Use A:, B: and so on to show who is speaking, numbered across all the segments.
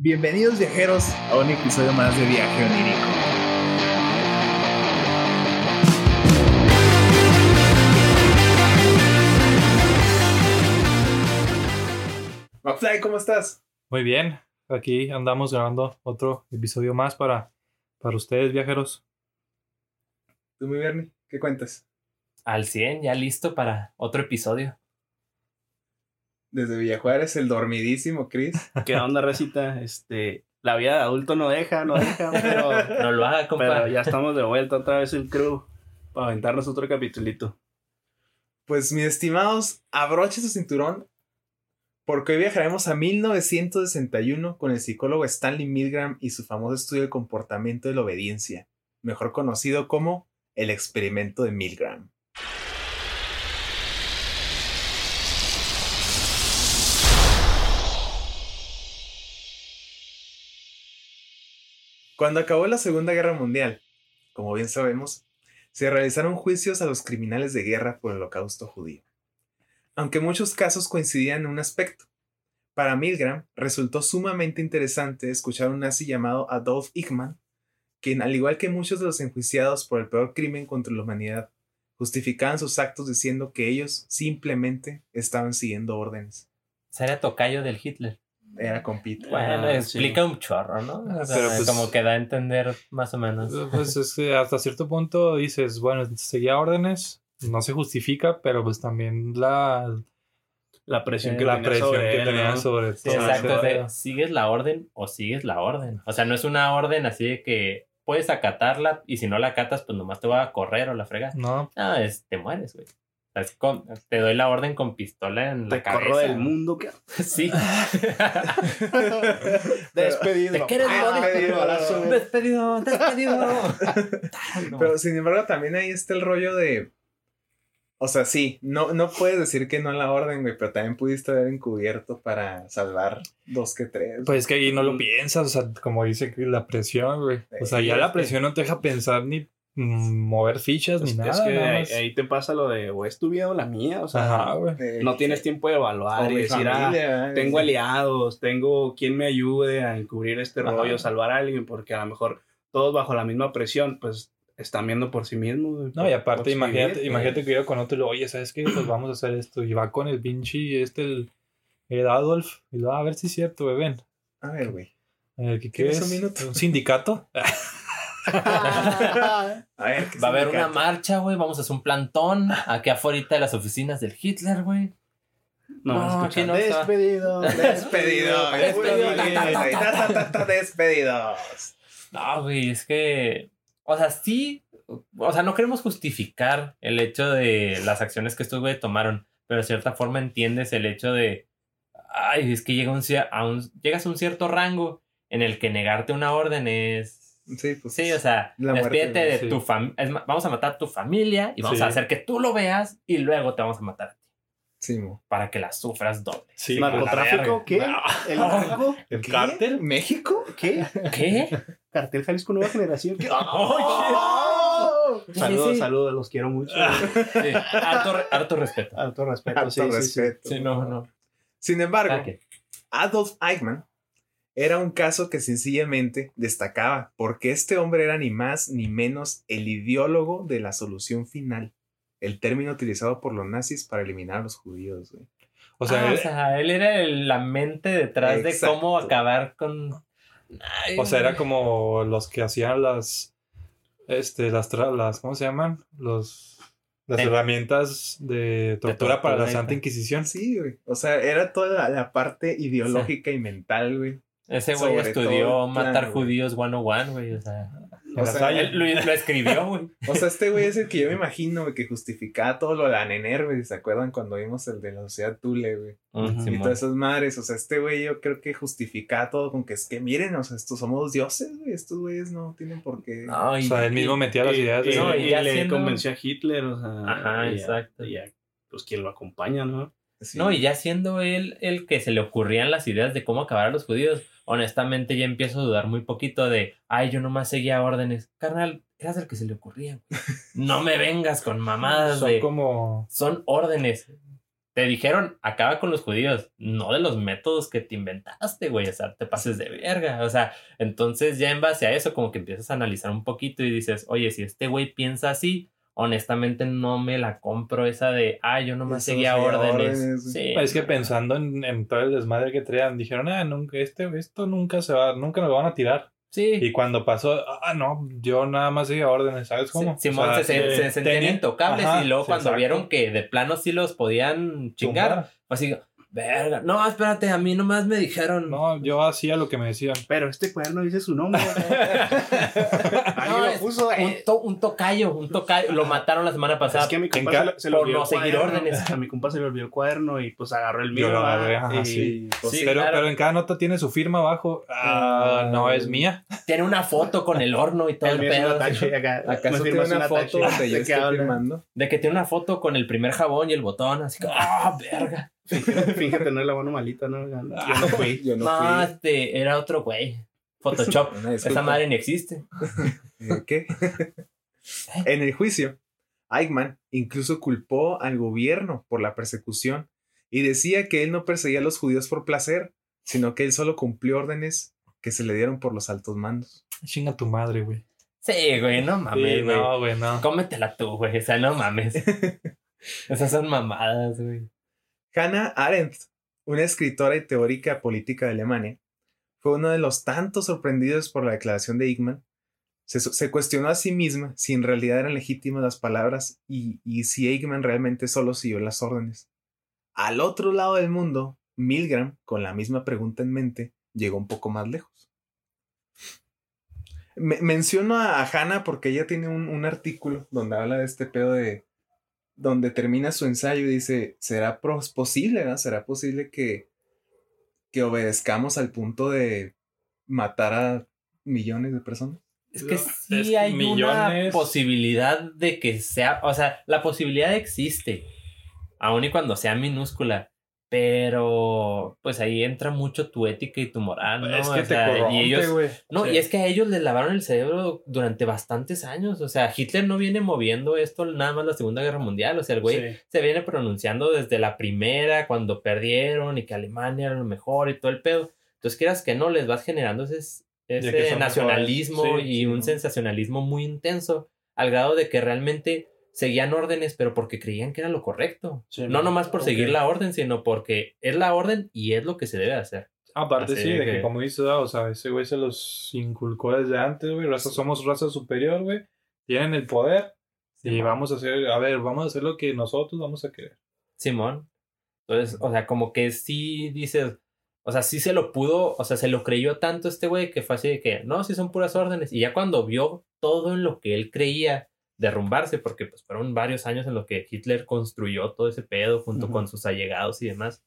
A: Bienvenidos viajeros a un episodio más de Viaje Onírico. McFly, ¿cómo estás?
B: Muy bien, aquí andamos grabando otro episodio más para, para ustedes, viajeros.
A: ¿Tú, mi Bernie? ¿Qué cuentas?
C: Al 100, ya listo para otro episodio.
A: Desde Villajuárez, el dormidísimo Chris.
D: ¿Qué onda, recita? Este, la vida de adulto no deja, no deja, pero,
C: No lo haga, compa.
D: pero ya estamos de vuelta otra vez el crew para aventarnos otro capitulito.
A: Pues, mis estimados, abroche su cinturón porque hoy viajaremos a 1961 con el psicólogo Stanley Milgram y su famoso estudio del comportamiento de la obediencia, mejor conocido como el experimento de Milgram. Cuando acabó la Segunda Guerra Mundial, como bien sabemos, se realizaron juicios a los criminales de guerra por el holocausto judío. Aunque muchos casos coincidían en un aspecto. Para Milgram resultó sumamente interesante escuchar a un nazi llamado Adolf Eichmann, quien, al igual que muchos de los enjuiciados por el peor crimen contra la humanidad, justificaban sus actos diciendo que ellos simplemente estaban siguiendo órdenes.
C: Sería tocayo del Hitler.
A: Era compito.
C: Bueno,
D: Ah,
C: explica un chorro, ¿no? O sea,
B: Pero, pues-
C: como que da a entender más o menos.
B: Pues es que hasta cierto punto dices, bueno, seguía órdenes, no se justifica, pero pues también la,
D: La presión que
B: la
D: tenía
B: presión
D: sobre
B: que
D: él,
B: tenía
D: ¿no?
B: sobre
C: Sí,
B: todo
C: exacto. ¿Sigues la orden o sigues la orden? O sea, no es una orden así de que puedes acatarla y si no la acatas, pues nomás te va a correr o la fregas.
B: No,
C: No, es, te mueres, güey. Es con- te doy la orden con pistola en la
D: Te
C: cabeza.
D: corro del mundo. ¿qué?
C: Sí.
D: Despedido.
C: ¿De qué eres,
D: Ah,
A: Despedido.
D: balazo.
C: despedido, despedido.
A: Pero sin embargo, también ahí está el rollo de. O sea, sí, no, no puedes decir que no a la orden, güey, pero también pudiste haber encubierto para salvar dos que tres.
B: pues es que ahí no lo piensas, o sea, como dice que la presión, güey. O sea, ya la
A: que-
B: presión no te deja pensar ni mover fichas
D: Es,
B: ni
D: es
B: nada.
D: que
B: nada
D: ahí,
B: más.
D: ahí te pasa lo de, o es tu vida o la mía, o sea,
B: Ajá, güey.
D: No tienes tiempo de
A: o
D: evaluar y decir, ah,
A: familia,
D: tengo
A: eh,
D: aliados, tengo quien me ayude a encubrir este
B: Ajá.
D: rollo, salvar a alguien, porque a lo mejor todos bajo la misma presión, pues están viendo por sí mismos.
B: No, y aparte, imagínate,
D: vivir,
B: imagínate que yo con otro y lo, oye, ¿sabes qué? Pues vamos a hacer esto. Y va con el pinche, este, el, el Adolf. Y lo, "Ah, a ver si es cierto, ven.
A: A ver, güey.
B: ¿Qué, qué
A: ¿Tienes
B: es?
A: un minuto?
B: ¿Un sindicato?
A: A ver, ¿qué
C: Va a haber una marcha, güey. Vamos a hacer un plantón aquí afuera de las oficinas del Hitler, güey.
D: No,
C: No, aquí no
D: despedido,
A: Despedido,
C: Despedido,
A: despedidos.
C: No, güey, es que. O sea, sí. O sea, no queremos justificar el hecho de las acciones que estos güeyes tomaron, pero de cierta forma entiendes el hecho de. Ay, es que llega un, a un- llegas a un cierto rango en el que negarte una orden es.
A: Sí, pues.
C: Sí, o sea,
A: La muerte,
C: despídete de
B: sí.
C: tu familia. Vamos a matar a tu familia y vamos
B: Sí.
C: a hacer que tú lo veas y luego te vamos a matar a ti
A: Sí, mo.
C: para que la sufras doble.
B: Sí,
D: ¿Narcotráfico? ¿Qué? ¿El narco?
B: ¿El
A: ¿Qué?
B: cártel?
A: ¿México?
D: ¿Qué?
C: ¿Qué?
D: ¿Cartel Jalisco Nueva Generación? ¿Qué?
A: ¡Oh!
D: Saludos,
C: sí.
D: saludos, los quiero mucho.
C: Sí, harto, re- harto respeto.
D: Alto respeto,
A: Alto
D: sí, sí, sí.
A: respeto.
C: Sí, no, no.
A: Sin embargo,
C: Ah.
A: Adolf Eichmann era un caso que sencillamente destacaba porque este hombre era ni más ni menos el ideólogo de la solución final, el término utilizado por los nazis para eliminar a los judíos. güey.
B: O sea,
C: Ah,
B: él-
C: o sea, él era el- la mente detrás de cómo acabar con. Ay,
B: o sea, era como los que hacían las, este, las, tra- las ¿cómo se llaman? Los, las herramientas de tortura para la Santa Inquisición.
A: Sí, güey. O sea, era toda la, la parte ideológica y mental, güey.
C: Ese güey estudió
A: todo
C: matar judíos 101, güey. O sea,
A: O sea,
C: él lo, lo escribió, güey.
A: O sea, este güey es el que yo me imagino, güey, que justificaba todo lo de la Nener, güey. ¿Se acuerdan cuando vimos el de la sociedad Tule, güey? Y todas esas madres, o sea, este güey yo creo que justificaba todo con que es que miren, o sea, estos somos dioses, güey, estos güeyes no tienen por qué.
C: No,
B: O sea, él mismo metía las ideas
D: y,
C: no,
D: y
C: y ya
D: le
C: siendo-
D: convenció a Hitler, o sea.
C: Ajá, exacto.
D: Y a, pues quien lo acompaña, ¿no?
A: Sí.
C: No, y ya siendo él el que se le ocurrían las ideas de cómo acabar a los judíos, honestamente ya empiezo a dudar muy poquito de, ay, yo nomás seguía órdenes. Carnal, eras el que se le ocurría. No me vengas con mamadas
B: Son
C: de...
B: como...
C: Son órdenes. te dijeron, acaba con los judíos, no de los métodos que te inventaste, güey, o sea, te pases de verga, o sea, entonces ya en base a eso como que empiezas a analizar un poquito y dices, oye, si este güey piensa así, honestamente no me la compro esa de, ah, yo nomás
A: Eso
C: seguía órdenes.
A: órdenes,
C: Sí,
B: Es que pensando en, en todo el desmadre que traían, dijeron, ah, nunca, este, esto nunca se va, nunca nos lo van a tirar.
C: sí.
B: Y cuando pasó, ah, no, yo nada más seguía órdenes, ¿sabes cómo?
C: Sí, Simón se, se,
B: eh,
C: se sentían
B: tenía-
C: intocables
B: Ajá,
C: y luego
B: sí,
C: cuando
B: exacto.
C: vieron que de plano sí los podían chingar,
B: Tumbar.
C: pues así, verga, no, espérate, a mí nomás me dijeron.
B: No, yo hacía lo que me decían.
D: Pero este cuaderno dice su nombre. Ahí
C: No,
D: lo
C: es
D: puso.
C: un,
D: eh.
C: to- un tocayo, un tocayo, lo mataron la semana pasada.
D: Es que a mi compa se, le- se le
C: por
D: olvidó
C: no
D: el
C: seguir órdenes.
D: A mi compa se le olvidó el cuaderno y pues agarró el mío.
B: Yo lo agarré, ajá,
D: y,
B: sí.
D: pues,
C: Sí,
B: pero,
C: claro.
B: pero en cada nota tiene su firma abajo. Ah,
A: Ah.
B: no es mía.
C: Tiene una foto con el horno y todo
D: el es un
C: pedo.
D: atache acá.
A: ¿Acaso tiene una
D: un
A: foto.
D: De
C: que tiene una foto con el primer jabón y el botón, así que, ah, verga.
D: Finge tener la mano malita, ¿no? Yo no fui.
A: Yo no
C: este, era otro güey. Photoshop. Esa madre ni existe.
A: Eh, ¿Qué? en el juicio, Eichmann incluso culpó al gobierno por la persecución y decía que él no perseguía a los judíos por placer, sino que él solo cumplió órdenes que se le dieron por los altos mandos.
B: Chinga tu madre, güey.
C: Sí, güey, no mames,
B: Sí,
C: güey.
B: no, güey, no.
C: Cómetela tú, güey. O sea, no mames. Esas son mamadas, güey.
A: Hannah Arendt, una escritora y teórica política de Alemania, fue uno de los tantos sorprendidos por la declaración de Eichmann. Se, cuestionó a sí misma si en realidad eran legítimas las palabras y, si Eichmann realmente solo siguió las órdenes. Al otro lado del mundo, Milgram, con la misma pregunta en mente, llegó un poco más lejos. Me- menciono a, a Hannah porque ella tiene un, un artículo donde habla de este pedo de donde termina su ensayo y dice, ¿será posible, ¿verdad? ¿Será posible que, que obedezcamos al punto de matar a millones de personas?
C: Es que sí
B: es
C: hay una posibilidad de que sea, o sea, la posibilidad existe, aun y cuando sea minúscula, pero pues ahí entra mucho tu ética y tu moral, ¿no?
B: es que
C: O
B: te
C: sea,
B: corrompe,
C: y ellos, no,
B: Sí.
C: y es que a ellos les lavaron el cerebro durante bastantes años, o sea, Hitler no viene moviendo esto nada más la Segunda Guerra Mundial, o sea, el güey
D: Sí.
C: se viene pronunciando desde la primera, cuando perdieron y que Alemania era lo mejor y todo el pedo. Entonces, quieras que no, les vas generando ese, ese nacionalismo.
B: Sí,
C: y un
B: ¿no?
C: sensacionalismo muy intenso, al grado de que realmente seguían órdenes, pero porque creían que era lo correcto.
D: Sí,
C: no nomás por seguir la orden, sino porque es la orden y es lo que se debe hacer.
B: Aparte,
C: Así
B: sí, de que,
C: que-
B: como dices, ah, o sea, ese güey se los inculcó desde antes, güey. Raza, somos raza superior, güey. Tienen el poder. y
C: Simón.
B: vamos a hacer, a ver, vamos a hacer lo que nosotros vamos a querer.
C: Simón. Entonces, o sea, como que sí dices, o sea, sí se lo pudo, o sea, se lo creyó tanto este güey que fue así de que, no, sí son puras órdenes. Y ya cuando vio todo en lo que él creía derrumbarse, porque pues fueron varios años en los que Hitler construyó todo ese pedo junto con sus allegados y demás.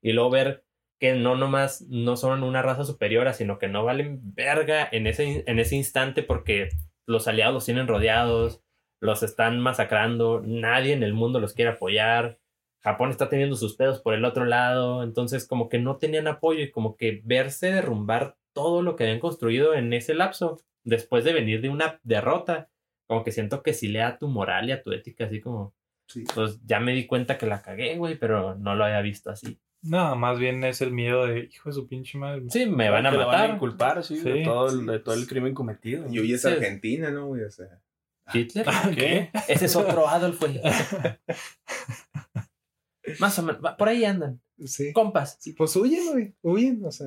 C: Y luego ver que no nomás no son una raza superior, sino que no valen verga en ese, en ese instante porque los aliados los tienen rodeados, los están masacrando, nadie en el mundo los quiere apoyar. Japón está teniendo sus pedos por el otro lado, entonces como que no tenían apoyo y como que verse derrumbar todo lo que habían construido en ese lapso, después de venir de una derrota, como que siento que sí le da tu moral y a tu ética, así como,
A: Sí.
C: pues ya me di cuenta que la cagué, güey, pero no lo había visto así.
B: No, más bien es el miedo de, hijo de su pinche madre.
C: Sí, me van a
D: lo Van a
C: matar.
D: inculpar, sí, de,
B: Sí.
D: todo el, de todo el crimen cometido.
A: Y hoy es
C: Sí.
A: Argentina, ¿no? güey? O sea,
C: Hitler.
D: ¿Qué?
C: Ese es otro Adolf, güey. Más o menos, por ahí andan.
A: sí.
C: Compas.
A: Sí, Pues huyen, güey. Huyen, o sea.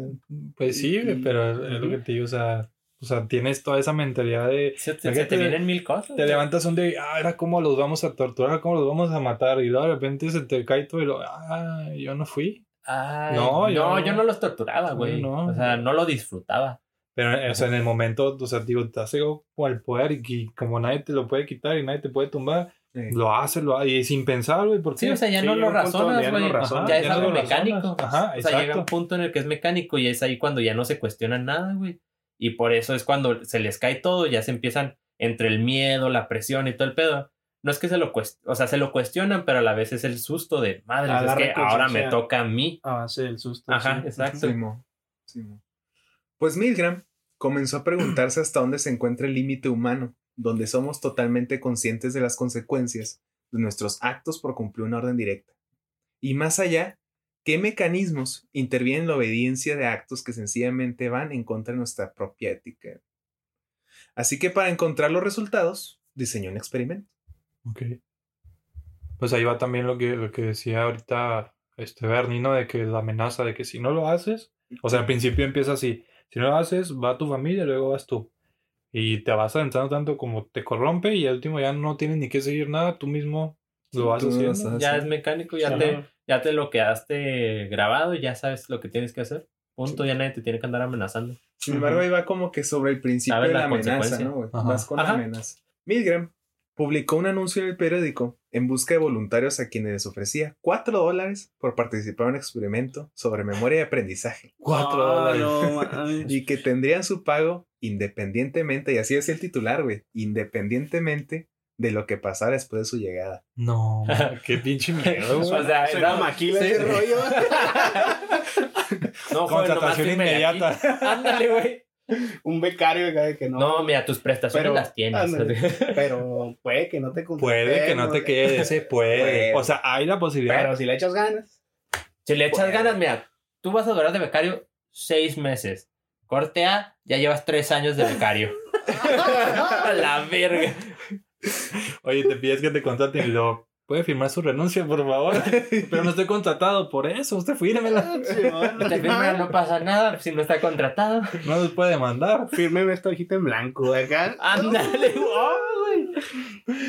B: Pues sí, güey,
A: Y-
B: pero es lo que te digo, o sea, o sea, tienes toda esa mentalidad de,
C: Se, se- se te vienen mil cosas.
B: te levantas un día y, ah, era cómo los vamos a torturar, cómo los vamos a matar, y luego de repente se te cae todo y lo, ah, yo no fui.
C: Ay,
B: No,
C: no,
B: yo-
C: yo, no los torturaba, güey.
B: No, no.
C: O sea, no lo disfrutaba.
B: Pero, o sea, en el momento, o sea, digo, te hace con el poder y, y como nadie te lo puede quitar y nadie te puede tumbar,
A: eh,
B: lo hace, lo hace, y sin pensar, güey, porque
C: Sí, o sea, ya
D: Sí,
C: no lo razonas,
D: ya no
C: güey.
D: razonas.
C: ya es
B: ya no
C: algo
B: razonas.
C: mecánico.
B: Ajá,
C: o sea, llega un punto en el que es mecánico y es ahí cuando ya no se cuestiona nada, güey. Y por eso es cuando se les cae todo, ya se empiezan entre el miedo, la presión y todo el pedo. No es que se lo cuestionan, o sea, se lo cuestionan, pero a la vez es el susto de, madre, es que ahora me toca a mí.
D: A base del susto.
C: Ajá,
D: sí.
C: exacto.
A: Pues Milgram comenzó a preguntarse hasta dónde se encuentra el límite humano, donde somos totalmente conscientes de las consecuencias de nuestros actos por cumplir una orden directa. Y más allá, ¿qué mecanismos intervienen en la obediencia de actos que sencillamente van en contra de nuestra propia ética? Así que para encontrar los resultados, diseñó un experimento.
B: Ok. Pues ahí va también lo que, lo que decía ahorita este Bernie, ¿no? De que la amenaza de que si no lo haces, o sea, al principio empieza así, si no lo haces, va tu familia, luego vas tú. Y te vas adentrando tanto como te corrompe y al último ya no tienes ni que seguir nada, tú mismo lo vas haciendo.
A: vas
C: Ya es mecánico, ya
B: Sí.
C: te, ya te lo quedaste grabado y ya sabes lo que tienes que hacer. Punto, ya nadie te tiene que andar amenazando.
A: Sin embargo, ahí va como que sobre el principio de la
C: la
A: amenaza. ¿no? güey?
B: Ajá.
A: Vas con la amenaza. Milgram publicó un anuncio en el periódico en busca de voluntarios a quienes les ofrecía 4 dólares por participar en un experimento sobre memoria y aprendizaje
B: Cuatro
D: Ah,
B: dólares.
D: no, mames.
A: y que tendrían su pago independientemente, y así es el titular, güey, independientemente de lo que pasara después de su llegada.
B: No, qué pinche miedo.
C: O sea,
D: Suena
C: no,
D: maquila
C: sí.
D: ese rollo.
C: No,
B: Contratación
C: aquí.
B: inmediata.
C: Ándale, güey.
D: Un becario que no.
C: No, mira, tus prestaciones
D: Pero,
C: las tienes.
D: ándale. Pero puede que no te
B: Puede que no te
D: contratemos,
B: quede, puede.
A: Puede.
B: O sea, hay la posibilidad.
D: Pero si le echas ganas.
C: Si le echas ganas, mira, tú vas a durar de becario seis meses. Corte A, ya llevas tres años de becario. A la verga.
B: Oye, te pides que te contraten y lo puede firmar su renuncia, por favor. Pero no estoy contratado por eso. Usted fírmela.
C: Te firma, no pasa nada si no está contratado.
B: No nos puede demandar.
D: Fírmeme esta hojita en blanco acá.
C: Ándale, oh, güey.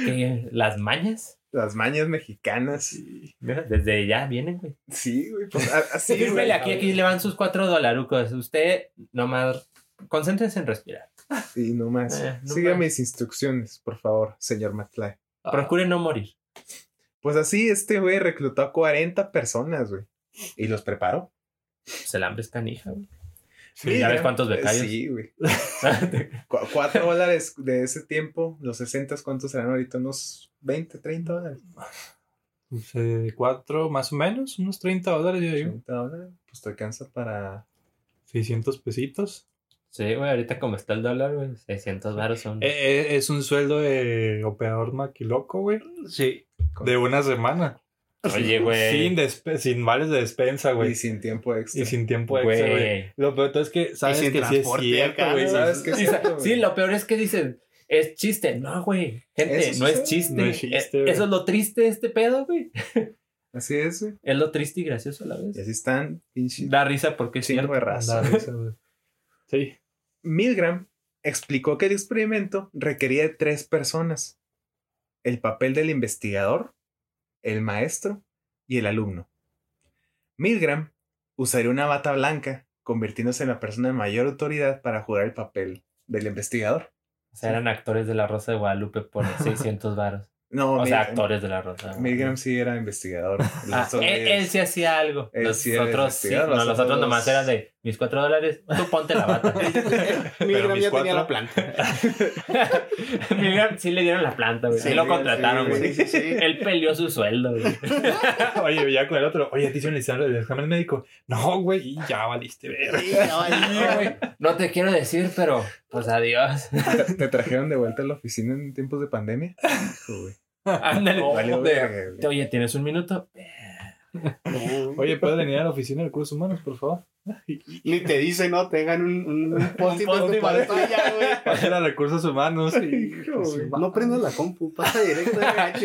C: ¿Qué? ¿Las mañas?
A: Las mañas mexicanas.
C: Mira, Desde ya vienen, güey.
A: Sí, güey, pues así.
C: Fírmele aquí, aquí le van sus cuatro dolarucos. Usted nomás concéntrense en respirar.
A: Sí, no más.
C: Eh, no
A: Siga
C: más.
A: mis instrucciones, por favor, señor McFly.
C: Procure no morir.
A: Pues así, este güey reclutó a 40 personas, güey. Y los preparó.
C: Pues el hambre es canija, güey.
B: Sí,
C: ¿Ya ves cuántos
A: Eh,
C: becarios?
A: Sí, güey. Cu- cuatro dólares de ese tiempo, los 60, ¿cuántos serán ahorita? Unos 20, 30 dólares.
B: Pues, eh, cuatro, más o menos, unos 30 dólares, yo digo.
A: 30 dólares, pues te alcanza para.
B: 600 pesitos.
C: Sí, güey, ahorita como está el dólar, güey, 600 baros son...
B: Eh, eh, es un sueldo de operador maquiloco, güey.
D: Sí.
B: De una semana.
C: Oye, güey.
B: Sin, despe- sin vales de despensa,
A: Y
B: güey.
A: sin tiempo extra.
B: Y sin tiempo extra, güey. Lo peor es que sabes que sí es cierto, güey.
D: ¿no?
A: ¿Sabes qué es
C: Sí,
A: cierto, güey?
C: sí, lo peor es que dicen, es chiste. No, güey. Gente, no es chiste.
B: no es chiste,
C: Eh,
B: güey.
C: Eso es lo triste de este pedo, güey.
A: Así es, güey.
C: Es lo triste y gracioso a la
A: Y
C: vez.
A: así están, pinche.
C: Da risa porque es cierto.
A: de raza.
B: Da risa, güey. Sí.
A: Milgram explicó que el experimento requería de tres personas: el papel del investigador, el maestro y el alumno. Milgram usaría una bata blanca, convirtiéndose en la persona de mayor autoridad para jugar el papel del investigador.
C: O sea, eran actores de La Rosa de Guadalupe por 600 varos.
A: No,
C: O sea, actores de La Rosa. de Guadalupe.
A: Milgram sí era investigador.
C: Ah, él, sí hacía algo.
A: Él
C: los
A: sí era
C: otros sí.
A: investigador,
C: No,
A: los
C: otros- nomás eran de mis cuatro dólares. Tú ponte la bata.
D: Milgram ya tenía la planta.
C: Milgram sí le dieron la planta, güey. Sí,
A: Sí,
C: lo contrataron, güey.
D: Sí, sí, sí.
C: Él peleó su sueldo, güey.
B: Oye, ya con el otro. Oye, te hicieron el examen- el examen médico. No, güey, y ya valiste, ver.
D: Sí, no,
C: No, güey, No te quiero decir, pero pues adiós.
A: ¿Te, te trajeron de vuelta a la oficina en tiempos de pandemia? Hijo, güey.
C: Ándale.
A: Valió
C: De-
A: verga, güey.
C: Oye, ¿tienes un minuto?
B: Oye, ¿puedes venir a la oficina de recursos humanos, por favor?
D: Ni te dice, ¿no? Te dejan un, un, un post-it en tu pantalla, güey.
B: Pásale a recursos humanos.
D: No prendas la compu, pasa directo a.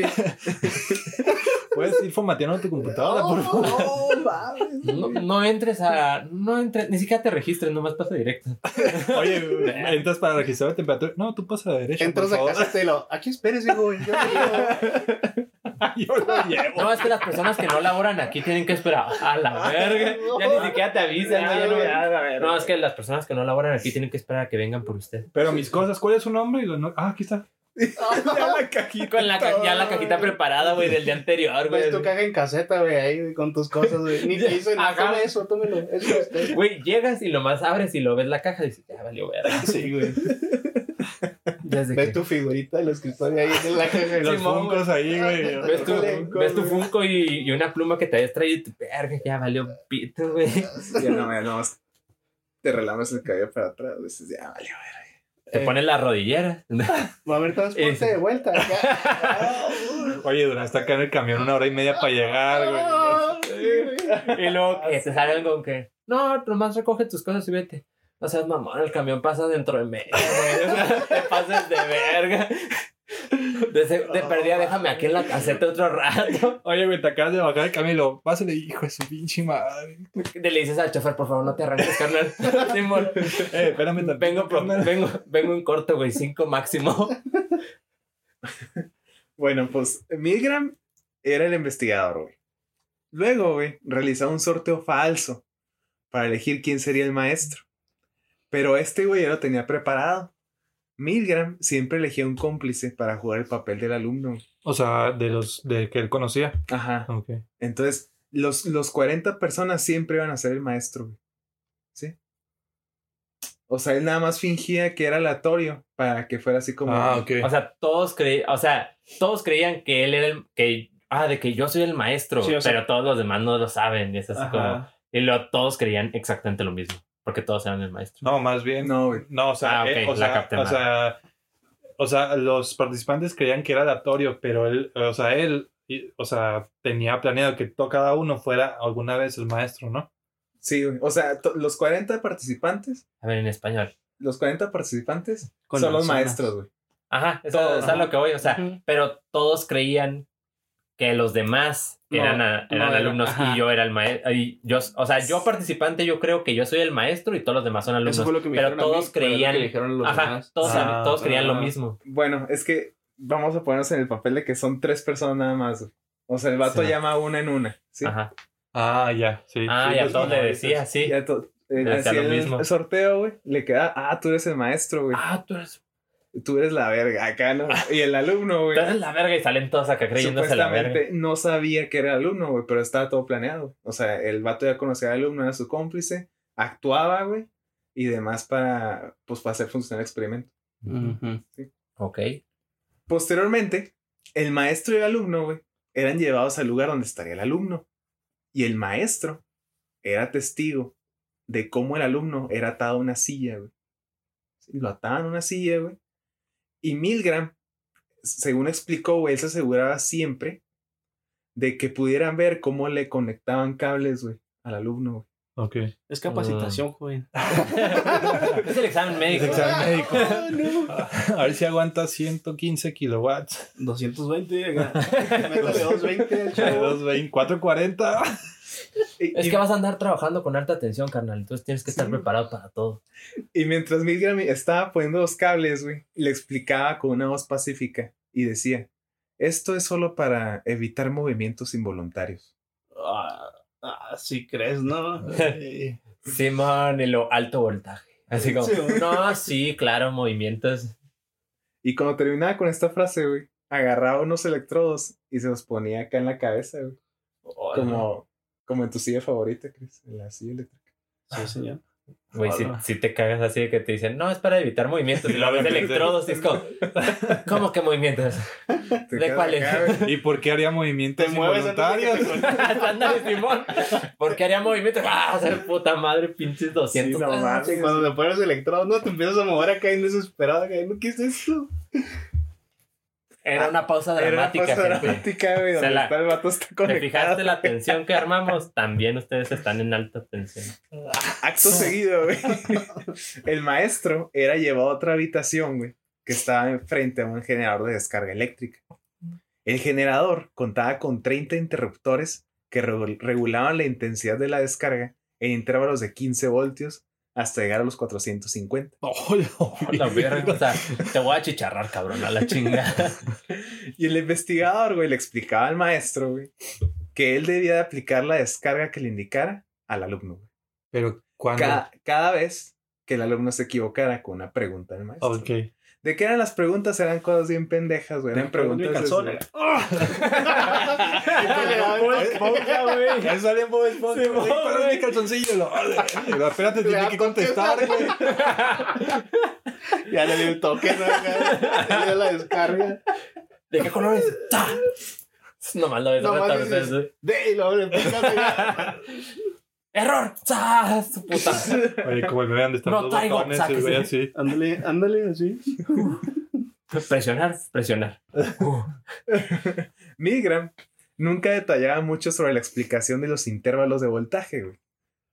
B: Puedes ir formateando tu computadora, por favor.
D: no, mames.
C: No, no entres a. No entres, ni siquiera te registres, nomás pasa directo.
B: Oye, entras para registrar la temperatura. No, tú pasa a la derecha.
D: Entras
B: por
D: a
B: favor.
D: casa, te lo. Aquí espérese, güey. Yo te llevo.
B: Yo lo llevo.
C: No, es que las personas que no laboran aquí tienen que esperar. A la verga. Ya ni siquiera te avisan. ¿no? Ya no- no, es que las personas que no laboran aquí tienen que esperar a que vengan por usted.
B: Pero mis cosas, ¿cuál es su nombre? Y lo no- Ah, aquí está.
A: Ya la cajita.
C: Con la, ca- ya la cajita preparada, güey, del día anterior, güey.
D: Ves tu caja en caseta, güey, ahí con tus cosas, güey. Ni te dicen,
C: Ajá.
D: tome eso, tómelo. Eso es usted.
C: Güey, llegas y lo más abres y lo ves la caja y dices, ya valió verga.
D: Sí, güey.
C: Desde
D: Ves
C: que
D: tu figurita del escritorio ahí en la caja.
B: Los
C: Simón,
B: funcos ahí, güey.
C: ves tu,
D: Funko,
C: ves tu. Funko y, y una pluma que te habías traído y tu verga, ya valió pito, güey.
A: Ya no, ya no, te relamas el cabello para atrás. Dices, ya valió, verga.
C: Te pones la rodillera.
D: Va a haber transporte de vuelta.
B: Oye, duraste acá en el camión una hora y media para llegar, güey.
C: Y luego que te salen con que, no, nomás recoge tus cosas y vete. O sea, mamón, el camión pasa dentro de medio, güey. O sea, te pases de verga. De, se- de perdida, déjame aquí en la caseta otro rato.
B: Oye, güey, te acabas de bajar el camino. Pásale, hijo de su pinche madre.
C: Le dices al chofer, por favor, no te arranques, carnal. Simón.
B: Eh, espérame tantito,
C: Vengo, vengo, vengo en corto, güey, cinco máximo.
A: Bueno, pues Milgram era el investigador, güey. Luego, güey, realizaba un sorteo falso para elegir quién sería el maestro. Pero este güey ya lo tenía preparado. Milgram siempre elegía un cómplice para jugar el papel del alumno.
B: O sea, de los de que él conocía.
A: Ajá.
B: Ok.
A: Entonces, los, los 40 personas siempre iban a ser el maestro. ¿Sí? O sea, él nada más fingía que era aleatorio para que fuera así como.
B: Ah, ok.
C: O sea, todos creían, o sea, todos creían que él era el, que, ah, de que yo soy el maestro,
D: Sí, o sea-
C: pero todos los demás no lo saben. Y es así como, y luego todos creían exactamente lo mismo, porque todos eran el maestro.
B: No, más bien.
A: No, güey.
B: No, o sea,
C: Ah,
B: eh, o,
C: la
B: sea o sea, o sea, los participantes creían que era aleatorio, pero él, o sea, él, y- o sea, tenía planeado que to- cada uno fuera alguna vez el maestro, ¿no?
A: Sí, güey. O sea, los 40 participantes,
C: A ver, en español.
A: los 40 participantes
D: Con
A: son los maestros, güey.
C: Ajá, eso,
A: Todo,
C: es a lo que voy, o sea, pero todos creían que los demás
D: No,
C: eran, a- eran
D: era-
C: alumnos
D: ajá.
C: y yo era el maestro. Yo, o sea, yo participante, yo creo que yo soy el maestro y todos los demás son alumnos.
D: Eso fue lo que me
C: pero
D: mí,
C: todos
D: pero lo que
C: creían-
D: los
C: Ajá,
D: demás.
C: todos,
B: Ah,
C: todos creían lo
D: ah.
C: mismo.
A: Bueno, es que vamos a ponernos en el papel de que son tres personas nada más. O sea, el vato
C: Sí.
A: llama una en una, ¿sí?
C: Ajá.
B: Ah, ya, sí.
C: Ah,
B: sí,
C: y a
B: pues,
C: todos le decía, sí.
A: Ya to- eh,
C: Le decía
A: así
C: lo
A: el,
C: mismo.
A: el sorteo, güey, le queda, ah, tú eres el maestro, güey.
C: Ah, tú eres,
A: Tú eres la verga, acá, ¿no? Y el alumno, güey.
C: tú eres la verga y salen todos acá creyéndose la verga.
A: Supuestamente no sabía que era alumno, güey, pero estaba todo planeado. O sea, el vato ya conocía al alumno, era su cómplice, actuaba, güey, y demás para, pues, para hacer funcionar el experimento.
D: Ujú.
C: Ok.
A: Posteriormente, el maestro y el alumno, güey, eran llevados al lugar donde estaría el alumno. Y el maestro era testigo de cómo el alumno era atado a una silla, güey. Sí, Lo ataban a una silla, güey. Y Milgram, según explicó, él se aseguraba siempre de que pudieran ver cómo le conectaban cables, güey, al alumno, güey.
B: Ok.
D: Es capacitación, joven.
C: es el examen médico.
B: Es examen médico.
D: Ah, no.
B: A ver si aguanta 115 kilowatts.
D: 220, acá. Métale 220 al chavo.
B: 220, 440.
A: Y,
C: Es
A: y-
C: que vas a andar trabajando con alta tensión, carnal. Entonces tienes que estar
A: Sí.
C: preparado para todo.
A: Y mientras Milgram estaba poniendo los cables, güey, le explicaba con una voz pacífica y decía, esto es solo para evitar movimientos involuntarios.
D: Ah, ah, sí crees, ¿no?
C: Simón y lo alto voltaje. Así como,
D: Sí,
C: no, sí, claro, movimientos.
A: Y cuando terminaba con esta frase, güey, agarraba unos electrodos y se los ponía acá en la cabeza, güey. Como, como en tu silla favorita, Chris, en la silla eléctrica.
D: Sí, señor.
C: Güey, si, te cagas así de que te dicen, no, es para evitar movimientos. Y lo ves de electrodos es como, ¿cómo que movimientos?
A: Te
C: ¿De cuáles?
B: ¿Y por qué haría movimientos involuntarios?
C: Ándale, Simón. ¿Por qué haría movimientos? ¡Ah, ser puta madre, pinches 200!
A: Sí, no mames.
D: Sí, cuando te pones electrodo, no te empiezas a mover acá en desesperado. ¿Qué es esto?
C: Era una pausa
A: Era una
C: dramática,
A: pausa dramática, güey, donde
C: la-
A: está el vato está
C: ¿Te
A: conectado.
C: fijaste la tensión que armamos? También ustedes están en alta tensión.
A: Acto seguido, güey. El maestro era llevado a otra habitación, güey, que estaba enfrente a un generador de descarga eléctrica. El generador contaba con 30 interruptores que regu- regulaban la intensidad de la descarga en intervalos de 15 voltios hasta llegar a los 450.
B: Hola,
C: La verga, o sea, te voy a chicharrar, cabrón, a la chingada.
A: Y el investigador, güey, le explicaba al maestro, güey, que él debía de aplicar la descarga que le indicara al alumno, güey.
B: Pero cuando.
A: Cada, cada vez que el alumno se equivocara con una pregunta del maestro.
B: Ok.
A: ¿De qué eran las preguntas? Eran cosas bien pendejas, güey. Eran preguntas.
D: calzón.
A: desde-
B: Ahí sale Bob Esponja. Güey, ¿cuál es
C: güey.
B: mi calzoncillo? Lo- Pero espérate, tiene que contestar, güey.
D: Ya le dio el toque, ¿no? Ya le dio la descarga.
C: ¿De qué color es? ¡Ta! Nomás lo ves
D: Nomás
C: retorcer,
D: dices,
C: ¿sí?
D: De y luego le a pegar.
C: ¡Error! ¡Sa! Su puta.
B: Oye, como el bebé donde están
C: No
B: los
C: traigo,
B: botones, el güey así.
D: Ándale, ándale, así.
C: Presionar, presionar. Uh,
A: Milgram. nunca detallaba mucho sobre la explicación de los intervalos de voltaje, güey.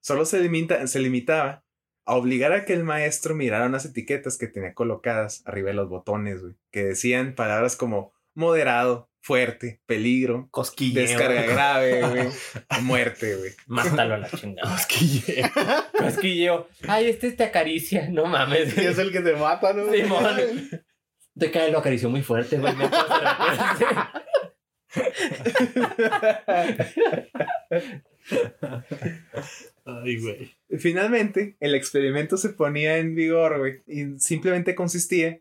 A: Solo se, limita, se limitaba a obligar a que el maestro mirara unas etiquetas que tenía colocadas arriba de los botones, güey, que decían palabras como moderado, fuerte, peligro,
D: Cosquilleo.
A: descarga grave, güey, muerte, güey.
C: Mátalo a la chingada.
B: Cosquilleo.
C: Cosquilleo. Ay, este te acaricia. No mames.
D: Es el que te mata, ¿no?
C: Simón. Te cae, lo acarició muy fuerte, güey.
B: Ay, güey.
A: Finalmente, el experimento se ponía en vigor, güey, y simplemente consistía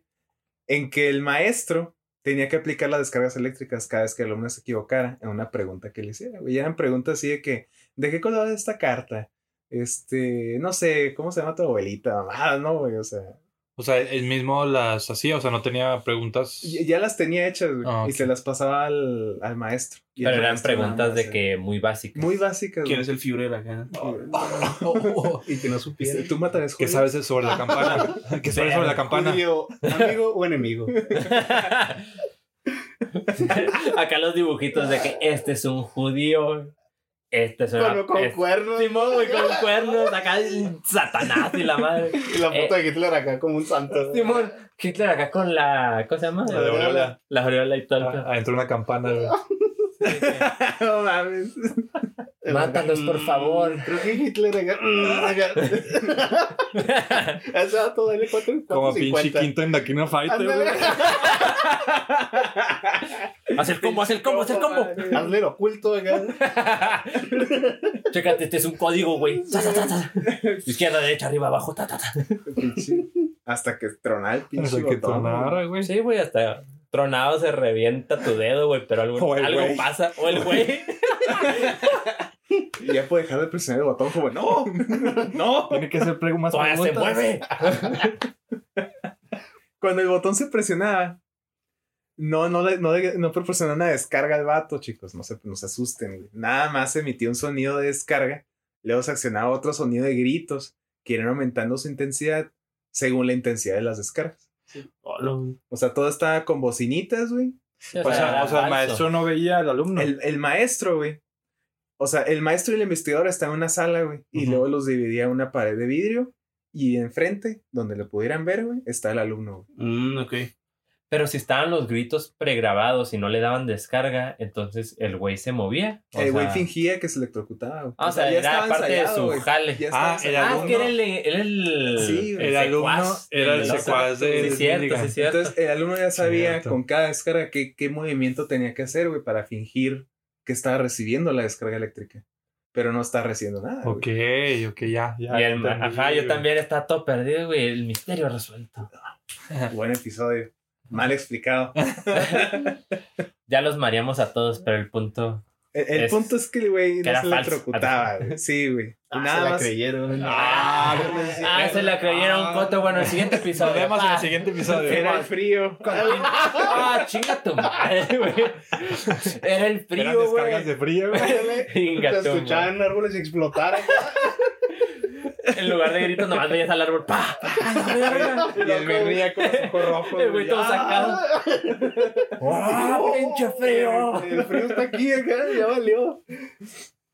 A: en que el maestro tenía que aplicar las descargas eléctricas cada vez que el alumno se equivocara en una pregunta que le hiciera. Y eran preguntas así de que, ¿de qué color es esta carta? Este, no sé, ¿cómo se llama tu abuelita? Mamá, no, güey, o sea,
B: O sea, él mismo las hacía, o sea, no tenía preguntas.
A: ya ya las tenía hechas, güey,
B: Ah,
A: y se las pasaba al, al maestro. Y
C: Pero eran
A: maestro
C: preguntas de que muy básicas.
A: Muy básicas,
D: ¿Quién
A: güey.
D: es el Führer acá? y que no supiera.
A: Este, Tú matarás
B: ¿Qué sabes sobre la campana? ¿Qué sabes sobre la campana?
D: Judío, ¿Amigo o enemigo?
C: Acá los dibujitos de que este es un judío. Este es una.
D: Con, con
C: es-
D: cuernos.
C: Simón, güey, con cuernos. Acá el Satanás y la madre.
D: Y la foto de Hitler acá como un santo.
C: Simón, Hitler acá con la. ¿Cómo se llama?
B: La de aureola.
C: La aureola y todo el
B: Ah. Adentro de una campana, güey.
A: no mames.
C: Mátalos, por favor.
D: Creo que Hitler acá. acá. Ese dato dale 4
B: Como pinche quinto en of Fighter, güey.
C: Haz el combo, haz el combo, haz el combo.
D: Hazle el oculto.
C: Chécate, este es un código, güey. Izquierda, derecha, arriba, abajo. Ta, ta, ta.
A: Pinche- Hasta que tronara el pinche
B: Hasta que tronara, güey.
C: Sí, güey, hasta tronado se revienta tu dedo, güey, pero algo,
B: O
C: pasa. O el güey.
A: Ya puede dejar de presionar el botón como, no, no.
B: Tiene que ser prego más
C: Todavía se mueve.
A: Cuando el botón se presionaba, no, no, le- no, no proporcionó una descarga al vato, chicos. No se, no se asusten, güey. Nada más emitía un sonido de descarga. Luego se accionaba otro sonido de gritos que iban aumentando su intensidad según la intensidad de las descargas. O sea, todo estaba con bocinitas, güey.
C: O
B: O sea,
C: era
B: o sea, el maestro no veía al alumno.
A: El, el maestro, güey. O sea, el maestro y el investigador estaban en una sala, güey. Y luego los dividía una pared de vidrio. Y enfrente, donde le pudieran ver, güey, está el alumno, güey.
D: Mm, ok.
C: Pero si estaban los gritos pregrabados y no le daban descarga, entonces el güey se movía. O
A: el güey
C: sea-
A: fingía que se electrocutaba.
C: Ah, o sea, era parte de su
A: güey.
C: jale.
A: Ya
B: Ah,
A: ensayado.
C: Ah, es que era
B: alumno.
C: el, era el,
A: Sí.
B: El alumno
C: secuaz
B: era el secuaz de
C: Sí, cierto, sí, cierto.
A: Entonces, el alumno ya sabía
B: Cierto.
A: con cada descarga qué, qué movimiento tenía que hacer, güey, para fingir que estaba recibiendo la descarga eléctrica. Pero no está recibiendo nada. güey.
B: Ok, ok, ya. ya
C: y el,
B: entendí,
C: ajá, yo también estaba todo perdido, güey. El misterio resuelto.
A: Buen episodio. Mal explicado.
C: Ya los mareamos a todos, pero el punto.
A: El, el
C: Es-
A: punto es que el güey no
C: era
A: se
C: falso.
A: electrocutaba, güey. Sí, güey.
D: Ah,
A: nada
D: se la
A: más.
D: creyeron.
C: Ah, se la creyeron, Coto. Bueno, el siguiente episodio.
B: Nos vemos en
C: Ah,
B: el siguiente episodio.
A: Era el frío.
C: Ah, chinga tu madre, güey. Era el frío, güey.
B: descargas de frío, güey.
C: Chinga
D: Se escuchaban árboles explotar.
C: En lugar de gritos, nomás veías al árbol. ¡Pa! ¡A la verga!
A: Y el güey ría con los ojos rojos.
C: El güey todo sacado. ¡Ah, pinche frío!
D: El frío está aquí acá, ya valió.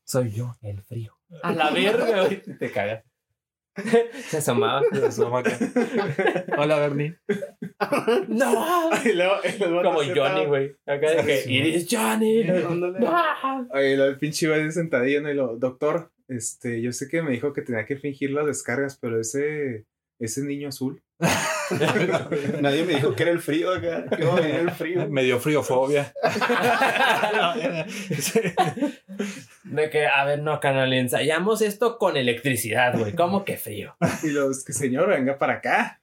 C: Soy yo, el frío. A la verga, güey. Te cagas. Se asomaba.
B: Se asoma acá. Hola, Bernie.
C: ¡No!
A: Y luego,
C: Como Johnny, güey. Acá de que. ¡Iris Johnny!
A: Oye, luego el pinche güey sentadillo ¿no? y lo, doctor, este, yo sé que me dijo que tenía que fingir las descargas, pero ese, ese niño azul.
D: Nadie me dijo que era el frío acá. A venir el frío.
B: Me dio friofobia.
C: De que, a ver, no, canal, ensayamos esto con electricidad, güey. ¿Cómo que frío?
A: Y los que señor, venga para acá.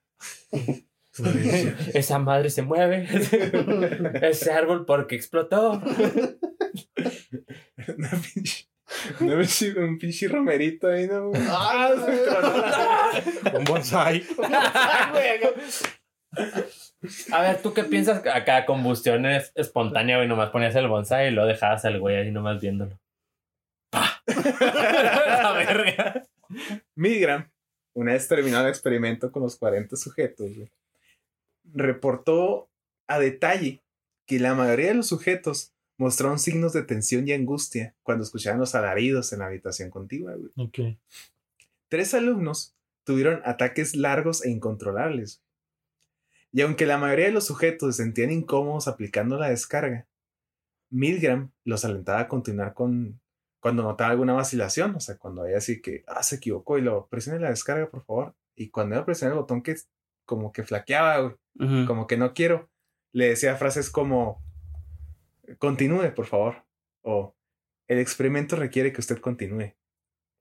C: Esa madre se mueve. Ese árbol porque explotó.
A: Una pinche, pinche- un pinche romerito ahí, ¿no? güey?
D: Ah,
B: Un bonsai.
C: A ver, ¿tú qué piensas acá? Combustión es espontánea, güey. Nomás ponías el bonsai y lo dejabas al güey ahí nomás viéndolo. ¡Pah! La verga.
A: Milgram, una vez terminado el experimento con los 40 sujetos, güey, reportó a detalle que la mayoría de los sujetos mostraron signos de tensión y angustia cuando escuchaban los alaridos en la habitación contigua. güey.
B: Ok.
A: Tres alumnos tuvieron ataques largos e incontrolables. Y aunque la mayoría de los sujetos se sentían incómodos aplicando la descarga, Milgram los alentaba a continuar con cuando notaba alguna vacilación, o sea, cuando había así que, ah, se equivocó y lo presione la descarga, por favor. Y cuando iba a presionar el botón que como que flaqueaba, güey, como que no quiero, le decía frases como, continúe, por favor. O, el experimento requiere que usted continúe.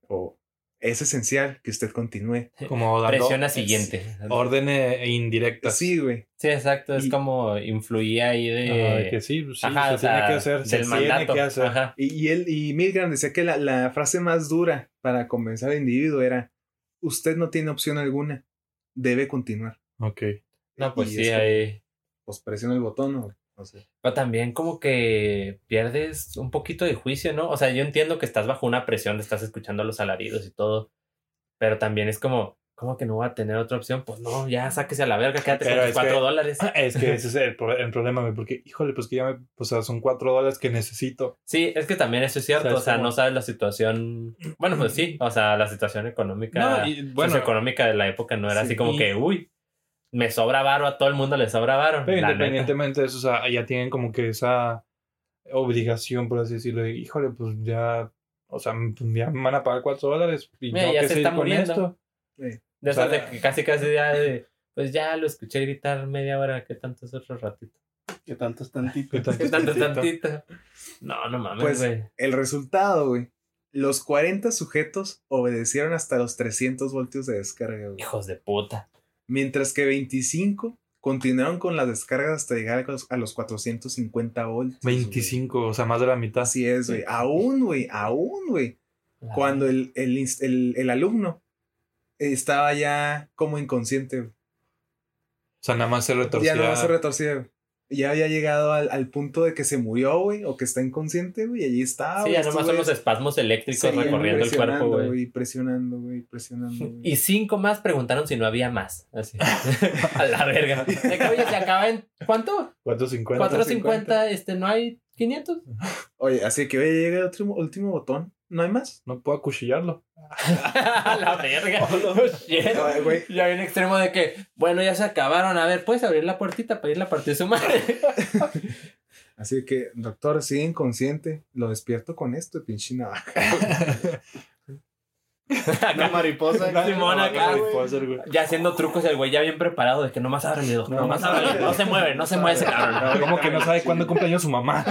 A: O, es esencial que usted continúe.
B: Como dando
C: Presiona siguiente.
B: órdenes indirectas.
A: Sí, güey.
C: Sí, exacto. Es
A: Y-
C: como influía ahí de.
B: Ajá, de que sí, pues sí,
C: Ajá,
B: se
C: o sea,
B: tiene que hacer. Se tiene que hacer.
C: Ajá.
A: Y, y él, y Milgram decía que la, la frase más dura para convencer al individuo era, usted no tiene opción alguna, debe continuar.
B: Ok.
C: No, pues
A: Y
C: sí,
A: como,
C: ahí.
A: Pues presiona el botón, o no sé.
C: Pero también como que pierdes un poquito de juicio, ¿no? O sea, yo entiendo que estás bajo una presión, estás escuchando los alaridos y todo, pero también es como, ¿cómo que no voy a tener otra opción? Pues no, ya sáquese a la verga, quédate
B: Pero
C: con cuatro dólares.
B: Es que ese es el, pro- el problema, porque, híjole, pues que ya me. O sea, son cuatro dólares que necesito.
C: Sí, es que también eso es cierto,
B: O sea,
C: o
B: es
C: sea,
B: como-
C: no sabes la situación, bueno, pues sí, o sea, la situación económica,
B: No, y bueno,
C: socioeconómica de la época no era
A: Sí.
C: así como
B: Y-
C: que, uy, me sobra varo, a todo el mundo le sobra varo.
B: pero
C: la neta.
B: independientemente de eso, o sea, ya tienen como que esa obligación, por así decirlo, de, híjole, pues ya. O sea, pues ya me van a pagar cuatro dólares y
C: Mira,
B: tengo
C: ya
B: que
C: se está muriendo.
B: esto.
A: Sí.
C: De esas
B: O sea,
C: de que casi casi ya de, pues ya lo escuché gritar media hora, ¿qué tanto es otro ratito?
D: Que tanto es tantito.
B: ¿Qué tanto
C: ¿Qué
B: es
C: tanto es
B: tantito?
C: tantito? No, no mames,
A: Pues,
C: güey.
A: El resultado, güey. Los 40 sujetos obedecieron hasta los 300 voltios de descarga, güey.
C: Hijos de puta.
A: Mientras que 25 continuaron con las descargas hasta llegar a los, a los 450 voltios. güey.
B: 25, o sea, más de la mitad.
A: Así es, güey. Aún, güey. Aún, güey. Cuando el, el, el- el alumno estaba ya como inconsciente.
B: O sea, nada más se retorcía.
A: Ya no se retorcía. Ya había llegado al, al punto de que se murió, güey, o que está inconsciente, güey, y allí está.
C: Sí,
A: güey,
C: ya nomás son los espasmos eléctricos recorriendo el cuerpo, güey.
A: Presionando, güey, presionando, güey.
C: Y cinco más preguntaron si no había más. Así. a la verga. De que, oye, se acaba en. ¿Cuánto?
B: 450.
C: 450, este, no hay 500.
A: Oye, así que, oye, llega el último, último botón. ¿No hay más?
B: No puedo acuchillarlo.
C: a la verga. Oh, shit.
A: Güey.
C: Ya hay un extremo de que, bueno, ya se acabaron. A ver, ¿puedes abrir la puertita para irle a partir su madre?
A: Así que, doctor, sigue inconsciente. Lo despierto con esto, pinche navaja.
D: Una mariposa.
C: Simón acá, güey. Ya haciendo trucos el güey ya bien preparado de que nomás ábrele, doctor,
B: No,
C: nomás
B: no,
C: ábrele.
B: no.
C: No se mueve, no se mueve ese cabrón.
B: Como que no sabe cuándo cumpleaños su mamá.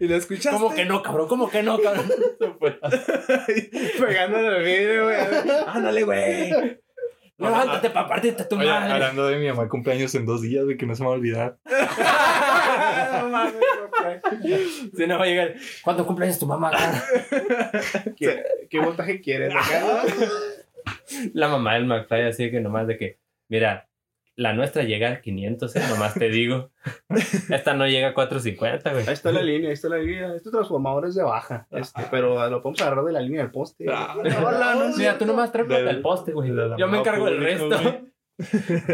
A: Y lo escuchaste.
C: ¿Cómo que no, cabrón? ¿Cómo que no, cabrón?
A: Pegándole al vidrio, güey. Ándale, güey.
C: Levántate para partirte a tu
B: Oye,
C: madre.
B: hablando de mi mamá, cumpleaños en dos días, güey, que no se me va a olvidar.
A: No mames, güey.
C: Si no va a llegar. ¿Cuándo cumpleaños tu mamá?
D: ¿Qué, qué voltaje quieres? Acá,
C: La mamá del McFly así que nomás de que, mira, la nuestra llega a 500, ¿eh? nomás te digo. Esta no llega a 450, güey.
D: Ahí está la línea, ahí está la línea. Este transformador es de baja. Este, pero lo podemos agarrar de la línea del poste.
B: Ah,
D: no sé.
C: Mira, tú nomás trépate
B: Del-
C: al poste, güey. Yo me encargo del resto.
B: güey.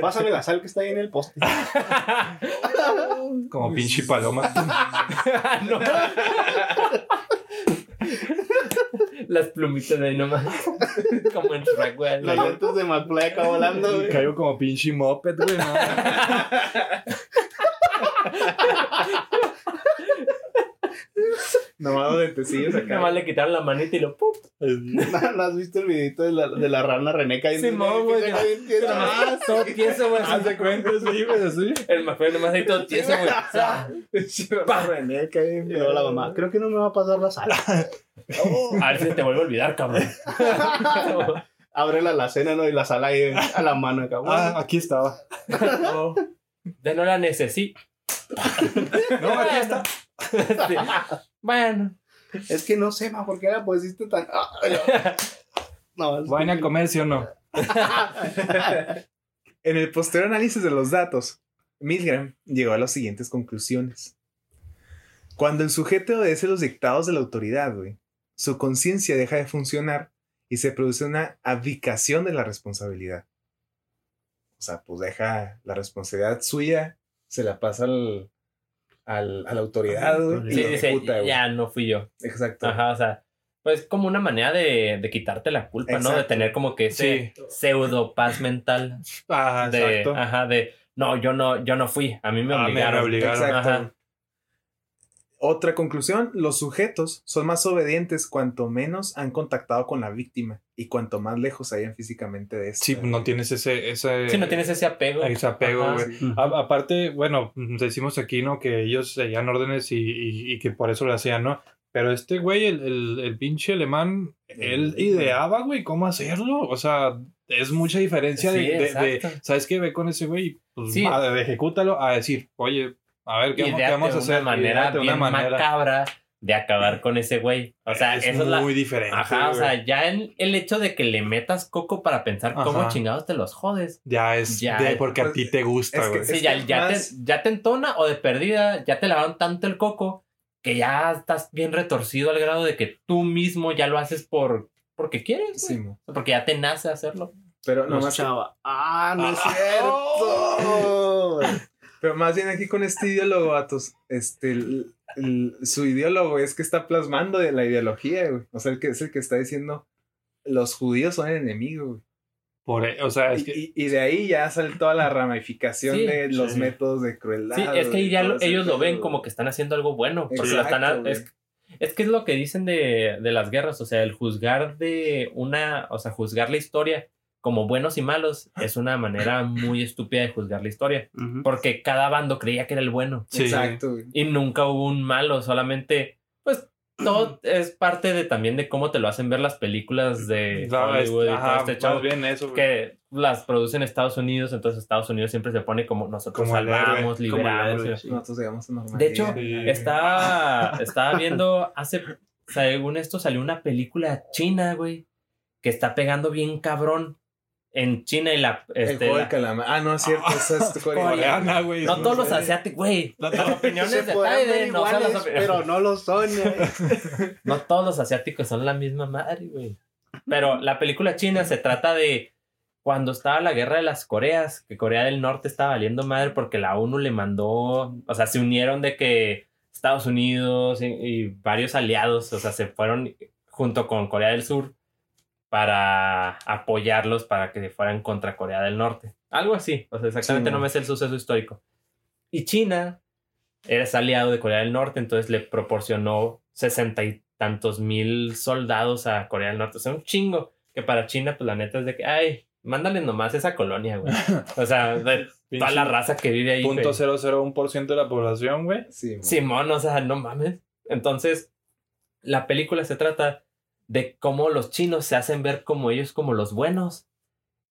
D: Pásale la sal que está ahí en el poste.
B: Como pinche paloma.
C: No. Las plumitas de ahí nomás. Como en Shrek, güey.
D: Las llantas de McFly acá volando, güey.
B: Caigo como pinche moped, güey. ¿no?
A: Nomás los dentecillos acá.
C: Nomás le quitaron la manita y lo ¡pum!
D: ¿No, no has visto el videito de la, de la rana René cayendo?
C: Simón, güey? Nomás todo tieso, güey.
B: Haz de cuenta, sí, güey, así.
C: El McFly nomás ahí todo tieso, güey.
A: Pa, hay-
D: Y luego la mamá, creo que no me va a pasar la sal.
C: A ver si te vuelve a olvidar, cabrón.
D: Abre la alacena, ¿no? Y la sal ahí a la mano acá.
B: Ah, aquí estaba.
C: Ya no la necesito.
B: No, aquí está.
C: Sí. Bueno.
D: Es que no sé, ma, ¿por qué la pusiste tan...? Ah, no, es
B: ¿Van a comer, sí o no?
A: En el posterior análisis de los datos, Milgram llegó a las siguientes conclusiones. Cuando el sujeto obedece los dictados de la autoridad, güey, su conciencia deja de funcionar y se produce una abdicación de la responsabilidad. O sea, pues deja la responsabilidad suya se la pasa al, al- a la autoridad, güey. y
C: Sí,
A: lo
C: dice,
A: ejecuta, güey.
C: ya no fui yo.
A: Exacto.
C: Ajá, o sea, pues como una manera de, de quitarte la culpa, ¿no? De tener como que ese pseudo paz mental
B: Ah,
C: de,
B: exacto.
C: ajá, de, no, yo no, yo no fui, a mí me
B: Ah, me- me
C: obligaron.
B: obligaron.
A: Exacto.
C: Ajá.
A: Otra conclusión, los sujetos son más obedientes cuanto menos han contactado con la víctima y cuanto más lejos hayan físicamente de esta.
B: Sí, no tienes ese, ese,
C: Sí, no tienes ese apego.
B: ese apego,
C: Ajá.
B: A- aparte, bueno, decimos aquí, ¿no? Que ellos seguían órdenes y, y- y que por eso lo hacían, ¿no? Pero este güey, el, el, el pinche alemán, él ideaba, güey, cómo hacerlo. O sea, es mucha diferencia de,
C: Sí,
B: de- de-
C: exacto.
B: ¿sabes qué? Ve con ese güey, pues
C: Sí.
B: va, de ejecútalo a decir, oye, a ver, ¿qué,
C: Ideate
B: vamos a hacer?
C: una manera
B: Ideate
C: bien
B: una manera.
C: macabra de acabar con ese güey. O sea,
B: es
C: eso es la...
B: muy diferente.
C: Ajá, o sea, ya en el hecho de que le metas coco para pensar cómo chingados te los jodes.
B: ya es
C: ya
B: de
C: es-
B: porque a
A: pues,
B: ti te gusta,
A: es que-
B: güey.
C: Sí,
A: Es
C: ya,
A: que
C: ya,
A: más-
C: te, ya te entona o de perdida, ya te lavaron tanto el coco que ya estás bien retorcido al grado de que tú mismo ya lo haces por porque quieres,
A: Sí,
C: güey.
A: mo.
C: porque ya te nace hacerlo.
A: pero
D: No,
A: nomás
D: chava. Ah, no es
B: Ah.
D: cierto.
A: Pero más bien aquí con este ideólogo, vatos, este, el- el- su ideólogo es que está plasmando de la ideología, güey. O sea, el que es el que está diciendo, los judíos son enemigos, güey.
B: Por, e- o sea, es
A: Y,
B: que
A: y- y de ahí ya sale toda la ramificación
C: Sí,
A: de los
B: sí.
A: métodos de crueldad.
C: Sí, es que ahí ya lo- ellos lo ven como que están haciendo algo bueno. Porque lo están
A: Exacto,
C: a-
A: güey.
C: es, es que es lo que dicen de, de las guerras, o sea, el juzgar de una, o sea, juzgar la historia como buenos y malos es una manera muy estúpida de juzgar la historia,
D: Ujú.
C: porque cada bando creía que era el bueno.
B: sí.
A: Exacto,
C: y nunca hubo un malo, solamente, pues, todo es parte de también de cómo te lo hacen ver las películas de
B: No,
C: Hollywood y todo este
B: más bien eso, güey.
C: que las producen Estados Unidos, entonces Estados Unidos siempre se pone como nosotros
B: Como héroe,
C: salvamos, liberamos.
D: héroe,
C: y-
D: sí.
A: Nosotros llegamos a.
C: De hecho,
B: Sí.
C: estaba, estaba viendo hace, según esto salió una película china, güey, que está pegando bien cabrón en China y la...
A: el
C: Este,
A: juego
C: la-
A: del calamar. Ah, no, es cierto, esa es coreana.
B: Coreana, güey.
C: no todos los asiáticos, güey. Las opiniones
D: Se
C: de Taide, no, son las
D: iguales,
C: opiniones.
D: pero no lo son. eh.
C: No todos los asiáticos son la misma madre, güey. Pero la película china se trata de cuando estaba la guerra de las Coreas, que Corea del Norte estaba valiendo madre porque la ONU le mandó, o sea, se unieron de que Estados Unidos y, y varios aliados, o sea, se fueron junto con Corea del Sur para apoyarlos para que fueran contra Corea del Norte. Algo así, o sea, exactamente
A: Sí,
C: no me sé el suceso histórico. Y China eres aliado de Corea del Norte, entonces le proporcionó sesenta y tantos mil soldados a Corea del Norte. O sea, un chingo. Que para China, pues la neta es de que, ay, mándale nomás esa colonia, güey. O sea, de toda la raza que vive ahí.
B: Punto
C: güey.
B: 001% de la población, güey.
A: Sí.
C: Simón, o sea, no mames. Entonces, la película se trata de cómo los chinos se hacen ver como ellos como los buenos.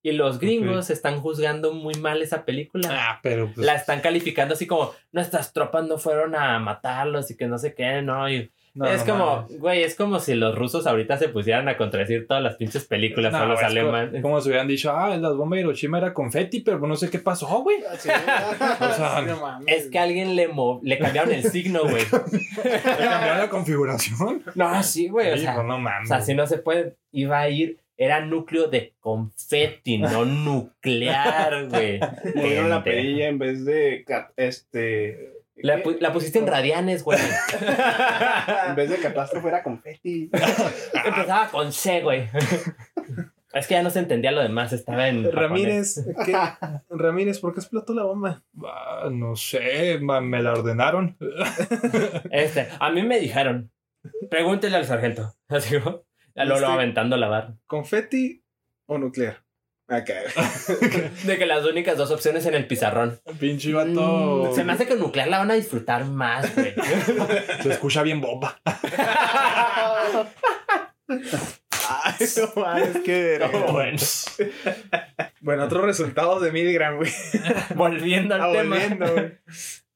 C: Y los gringos están juzgando muy mal esa película.
B: Ah, pero pues,
C: la están calificando así como nuestras tropas no fueron a matarlos y que no sé qué, no. Y
B: no,
C: es
B: no
C: como,
B: mames.
C: güey, es como si los rusos ahorita se pusieran a contradecir todas las pinches películas
B: No,
C: o los
B: es
C: alemanes.
B: co- Como si hubieran dicho, ah, las bombas de Hiroshima era confeti, pero no sé qué pasó, güey.
A: Sí,
B: O sea,
A: no mames.
C: Es que a alguien le, le cambiaron el signo, güey.
B: Le cambiaron la configuración.
C: No, sí, güey. O
B: Sí,
C: sea,
B: pues, no
C: o
B: mames.
C: sea, si no se puede, iba a ir, era núcleo de confeti, no nuclear, güey.
D: Movieron la perilla en vez de. Este.
C: La, pu- la pusiste en radianes, güey.
D: En vez de catástrofe era confeti.
C: Empezaba con C, güey. Es que ya no se entendía lo demás, estaba en.
A: Ramírez, ¿qué? Ramírez, ¿por qué explotó la bomba?
B: Ah, no sé, me la ordenaron.
C: Este, a mí me dijeron, pregúntele al sargento. Así como, a Lolo
A: Este-
C: aventando la barra.
A: ¿Confeti o nuclear? Acá.
C: De que las únicas dos opciones en el pizarrón.
B: Pinche vato.
C: Mm, Se me hace que nuclear la van a disfrutar más, güey.
B: Se escucha bien bomba.
D: Ay, no mames, qué verga.
C: bueno,
A: Bueno, otros resultados de Milgram, güey.
C: volviendo al
A: Ah,
C: tema.
A: volviendo, güey.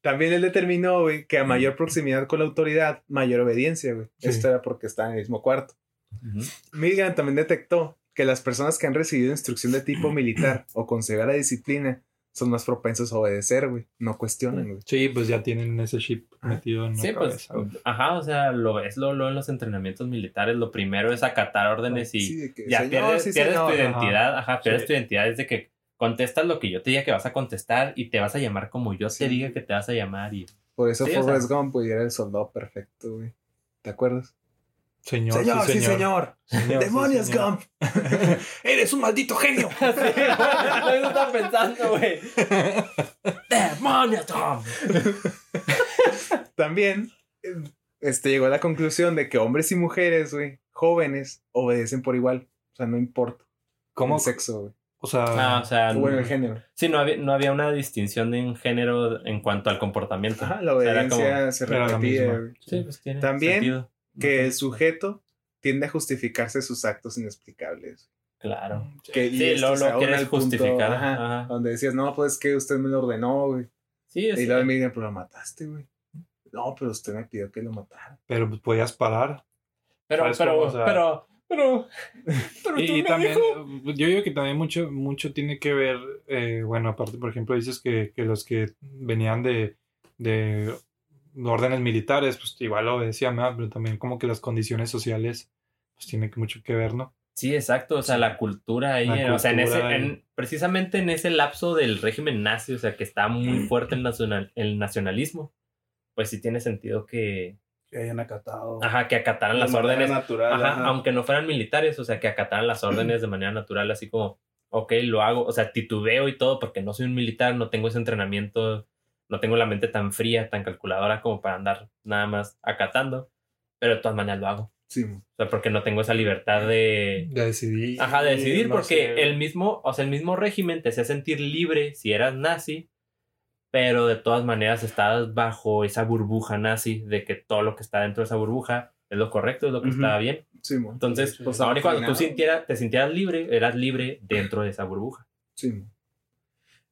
A: También él determinó, güey, que a mayor proximidad con la autoridad, mayor obediencia, güey.
B: Sí.
A: Esto era porque estaba en el mismo cuarto.
C: Ujú.
A: Milgram también detectó que las personas que han recibido instrucción de tipo militar o con severa disciplina son más propensos a obedecer, güey. No cuestionan, güey.
B: Sí, pues ya tienen ese chip metido en la
C: Sí, pues,
B: güey.
C: ajá, o sea, lo ves lo, lo en los entrenamientos militares. Lo primero es acatar órdenes y
A: Sí, que,
C: ya
A: señor,
C: pierdes,
A: sí,
C: pierdes
A: señor.
C: tu identidad. Ajá, pierdes
B: Sí.
C: tu identidad desde que contestas lo que yo te diga que vas a contestar y te vas a llamar como yo
A: Sí.
C: te diga que te vas a llamar y
A: Por eso
C: Sí, o
A: Forrest Gump era el soldado perfecto, güey. ¿Te acuerdas?
B: Señor,
A: señor, sí, señor.
B: Señor, sí,
A: ¡Demonios,
B: señor.
A: Gump! ¡Eres un maldito genio!
C: Sí, estaba pensando, güey. ¡Demonios, Tom!
A: También este, llegó a la conclusión de que hombres y mujeres, güey, jóvenes, obedecen por igual. O sea, no importa
B: ¿Cómo?
A: el sexo, güey.
B: O sea,
C: Ah, o sea,
A: O bueno, el género.
C: sí, no había, no había una distinción en género en cuanto al comportamiento.
A: Ajá, la
C: O sea, era
A: obediencia
C: como-
A: se
B: Era la
A: repetía.
C: Sí, pues tiene
A: También-
C: sentido.
A: Que el sujeto tiende a justificarse sus actos inexplicables.
C: Claro.
A: Que, y
C: Sí, lo- lo quieres
A: punto,
C: justificar,
A: ajá,
C: ajá.
A: Donde decías, no, pues es que usted me lo ordenó, güey.
C: Sí, es,
A: Y luego me digan, pero lo mataste, güey. No, pero usted me pidió que lo matara.
B: pero pues, podías parar.
C: pero,
B: ¿sabes
C: pero,
B: cómo? O sea-
C: pero, pero, pero
B: Y,
C: tú
B: y
C: me
B: también,
C: dijo-
B: yo digo que también mucho, mucho tiene que ver, eh, bueno, aparte, por ejemplo, dices que, que los que venían de, de órdenes militares, pues igual lo obedecían, ¿verdad? pero también como que las condiciones sociales, pues tiene mucho que ver, ¿no?
C: Sí, exacto, o sea, la cultura ahí,
B: La
C: eh, o sea, en ese, en- precisamente en ese lapso del régimen nazi, o sea, que está muy fuerte el, nacional, el nacionalismo, pues sí tiene sentido que,
D: Que hayan acatado.
C: ajá, que acataran las órdenes,
D: natural.
C: ajá,
D: ajá.
C: aunque no fueran militares, o sea, que acataran las órdenes de manera natural, así como, ok, lo hago, o sea, titubeo y todo, porque no soy un militar, no tengo ese entrenamiento, no tengo la mente tan fría, tan calculadora como para andar nada más acatando, pero de todas maneras lo hago.
A: Sí,
C: O sea, porque no tengo esa libertad de,
B: De decidir.
C: Ajá, de decidir, porque el mismo, o sea, el mismo régimen te hacía sentir libre si eras nazi, pero de todas maneras estabas bajo esa burbuja nazi de que todo lo que está dentro de esa burbuja es lo correcto, es lo que
D: Ujú.
C: estaba bien.
A: sí, mo.
C: Entonces,
A: Pues,
C: ahora y cuando tú sintieras, te sintieras libre, eras libre dentro de esa burbuja.
A: Sí.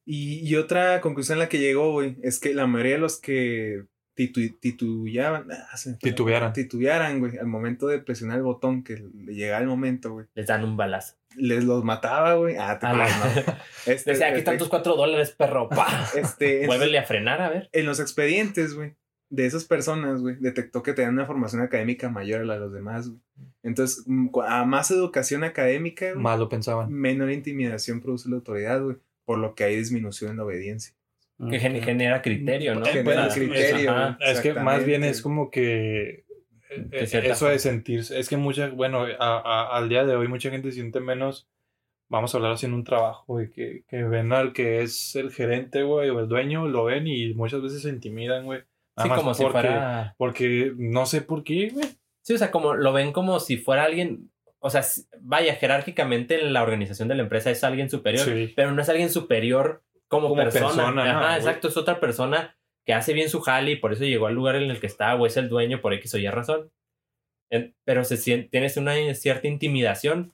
A: Y, y otra conclusión a la que llegó, güey, es que la mayoría de los que titu- titubeaban, ah,
B: Titubearan.
A: titubearan, güey, al momento de presionar el botón, que le llegaba el momento, güey,
C: Les dan un balazo.
A: les los mataba, güey. Ah, te
C: A la-
A: creas, no. Este,
C: Decía, aquí están tus cuatro dólares, perro. ¡Pah!
A: este,
C: Vuélvele a frenar, a ver.
A: en los expedientes, güey, de esas personas, güey, detectó que tenían una formación académica mayor a la de los demás, güey. Entonces, mm, a más educación académica, güey,
B: Más lo pensaban.
A: menor intimidación produce la autoridad, güey, por lo que hay disminución en la obediencia.
C: Que gen- genera criterio, ¿no?
B: Eh,
A: Genera
B: pues,
A: criterio.
B: Es que más bien es como que eh,
C: cierta
B: eso de sentirse, es que mucha, bueno, a- a- al día de hoy mucha gente siente menos, vamos a hablar así en un trabajo, güey, que, que ven al que es el gerente, güey, o el dueño, lo ven y muchas veces se intimidan, güey.
C: Sí, como si fuera...
B: Porque no sé por qué, güey.
C: Sí, o sea, como lo ven como si fuera alguien, o sea, vaya, jerárquicamente en la organización de la empresa es alguien superior,
B: Sí.
C: pero no es alguien superior como,
B: Como
C: persona.
B: persona,
C: Ajá,
B: güey.
C: exacto, es otra persona que hace bien su jale y por eso llegó al lugar en el que está o es el dueño por X o Y razón. En- pero se siente, tienes una cierta intimidación,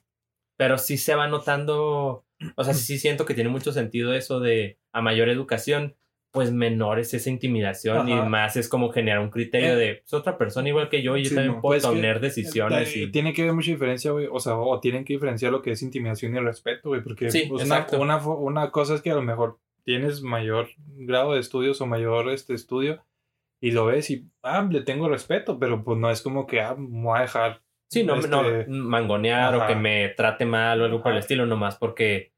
C: pero sí se va notando, o sea, sí siento que tiene mucho sentido eso de a mayor educación, pues menor es esa intimidación y
B: Ajá.
C: más es como generar un criterio
B: Eh.
C: de es otra persona igual que yo y yo
A: Sí,
C: también
A: mo.
C: puedo
B: Pues que-
C: tener decisiones
B: Eh,
C: y
B: Tiene que haber mucha diferencia, güey. O sea, o tienen que diferenciar lo que es intimidación y respeto, güey. Porque
C: Sí,
B: pues, una, una, una cosa es que a lo mejor tienes mayor grado de estudios o mayor este estudio y lo ves y, ah, le tengo respeto, pero pues no es como que, ah, me voy a dejar.
C: sí, no,
B: este,
C: no mangonear o
B: ajá.
C: que me trate mal o algo por el
B: Ajá.
C: estilo, nomás porque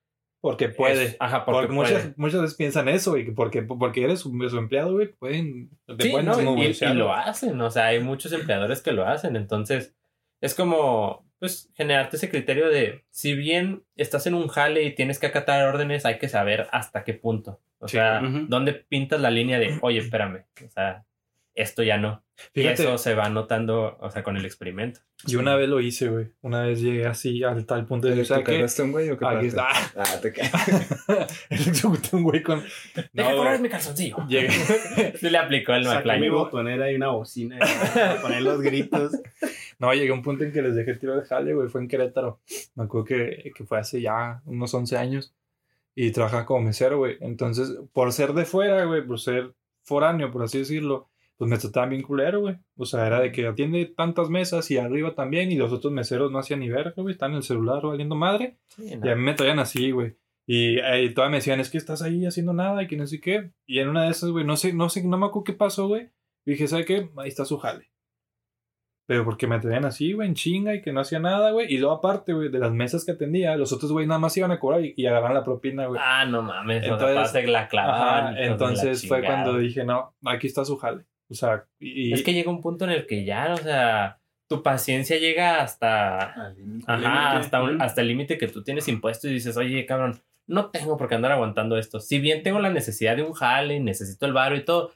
B: Porque puede.
C: es- ajá, porque,
B: Porque muchas,
C: puede.
B: muchas veces piensan eso, güey, que porque, porque eres su, su empleado, güey, pueden. te
C: Sí,
B: pueden
C: no, y- y, lo hacen, o sea, hay muchos empleadores que lo hacen, entonces es como, pues, generarte ese criterio de, si bien estás en un jale y tienes que acatar órdenes, hay que saber hasta qué punto, o
B: Sí.
C: sea, dónde pintas la línea de, oye, espérame, o sea, esto ya no.
B: Fíjate,
C: Y eso se va notando, o sea, con el experimento.
B: yo una vez lo hice, güey. Una vez llegué así al tal punto de
A: ¿Te cargaste un güey o qué
B: Aquí está.
A: Ah, te
B: Electrocuté un güey con.
C: Deja
B: No,
C: correr mi calzoncillo.
B: Llegué.
C: Sí le aplicó el
D: Saqué mi
C: McFly.
D: botonera y una bocina para poner los gritos.
B: No, llegué a un punto en que les dejé tiro de jale, güey. Fue en Querétaro. Me acuerdo que, que fue hace ya unos 11 años. Y trabajaba como mesero, güey. Entonces, por ser de fuera, güey, por ser foráneo, por así decirlo, pues me trataban bien culero, güey. O sea, era de que atiende tantas mesas y arriba también. Y los otros meseros no hacían ni verga, güey. Están en el celular valiendo madre.
C: Sí, no.
B: Y a mí me traían así, güey. Y, eh, y todas me decían, es que estás ahí haciendo nada y que no sé qué. Y en una de esas, güey, no sé, no sé, no me acuerdo qué pasó, güey. Y dije, ¿sabe qué? Ahí está su jale. Pero porque me tenían así, güey, en chinga y que no hacía nada, güey. Y luego aparte, güey, de las mesas que atendía, los otros, güey, nada más iban a cobrar y, y agarraban la propina, güey.
C: Ah, no mames.
B: Entonces-
C: la clavaban.
B: Ajá,
C: la
B: fue cuando dije, no, aquí está su jale. O sea, y...
C: Es que llega un punto en el que ya, o sea, tu paciencia llega hasta.
A: Al límite.
C: Ajá, hasta, un- hasta el límite que tú tienes impuesto y dices, oye, cabrón, no tengo por qué andar aguantando esto. Si bien tengo la necesidad de un jale, necesito el varo y todo,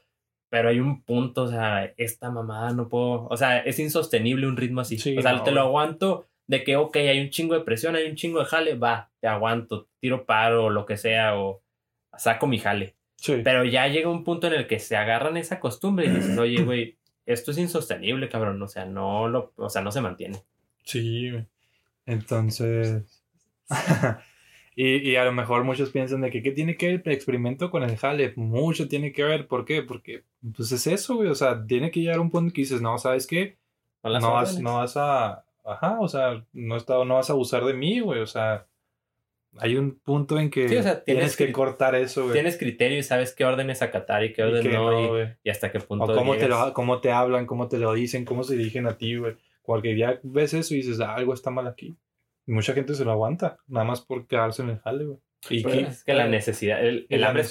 C: pero hay un punto, o sea, esta mamada no puedo, o sea, es insostenible un ritmo así.
B: Sí,
C: o sea,
B: no,
C: te lo aguanto de que, ok, hay un chingo de presión, hay un chingo de jale, va, te aguanto, tiro paro o lo que sea, o saco mi jale.
B: Sí.
C: Pero ya llega un punto en el que se agarran esa costumbre y dices, oye, güey, esto es insostenible, cabrón. O sea, no lo, o sea, no se mantiene.
B: Sí. Entonces. y, y a lo mejor muchos piensan de que ¿qué tiene que ver el experimento con el jale? Mucho tiene que ver. ¿Por qué? Porque pues es eso, güey. O sea, tiene que llegar a un punto que dices, no, ¿sabes qué? No vas, no vas a. Ajá, o sea, no, está, no vas a abusar de mí, güey. O sea, hay un punto en que
C: Sí, o sea, tienes
B: tienes que cortar eso, güey.
C: Tienes criterio y sabes qué órdenes acatar y qué
B: que
C: no,
B: no,
C: y, hasta qué punto
B: O cómo te, lo, cómo te hablan, cómo te lo dicen, cómo se dirigen a ti, güey. Cualquier día ves eso y dices, "Ah, algo está mal aquí. Y mucha gente se lo aguanta, nada más por quedarse en el jale, güey. Y
C: Pero
B: que-
C: es que la necesidad, el, el
B: la
C: hambre es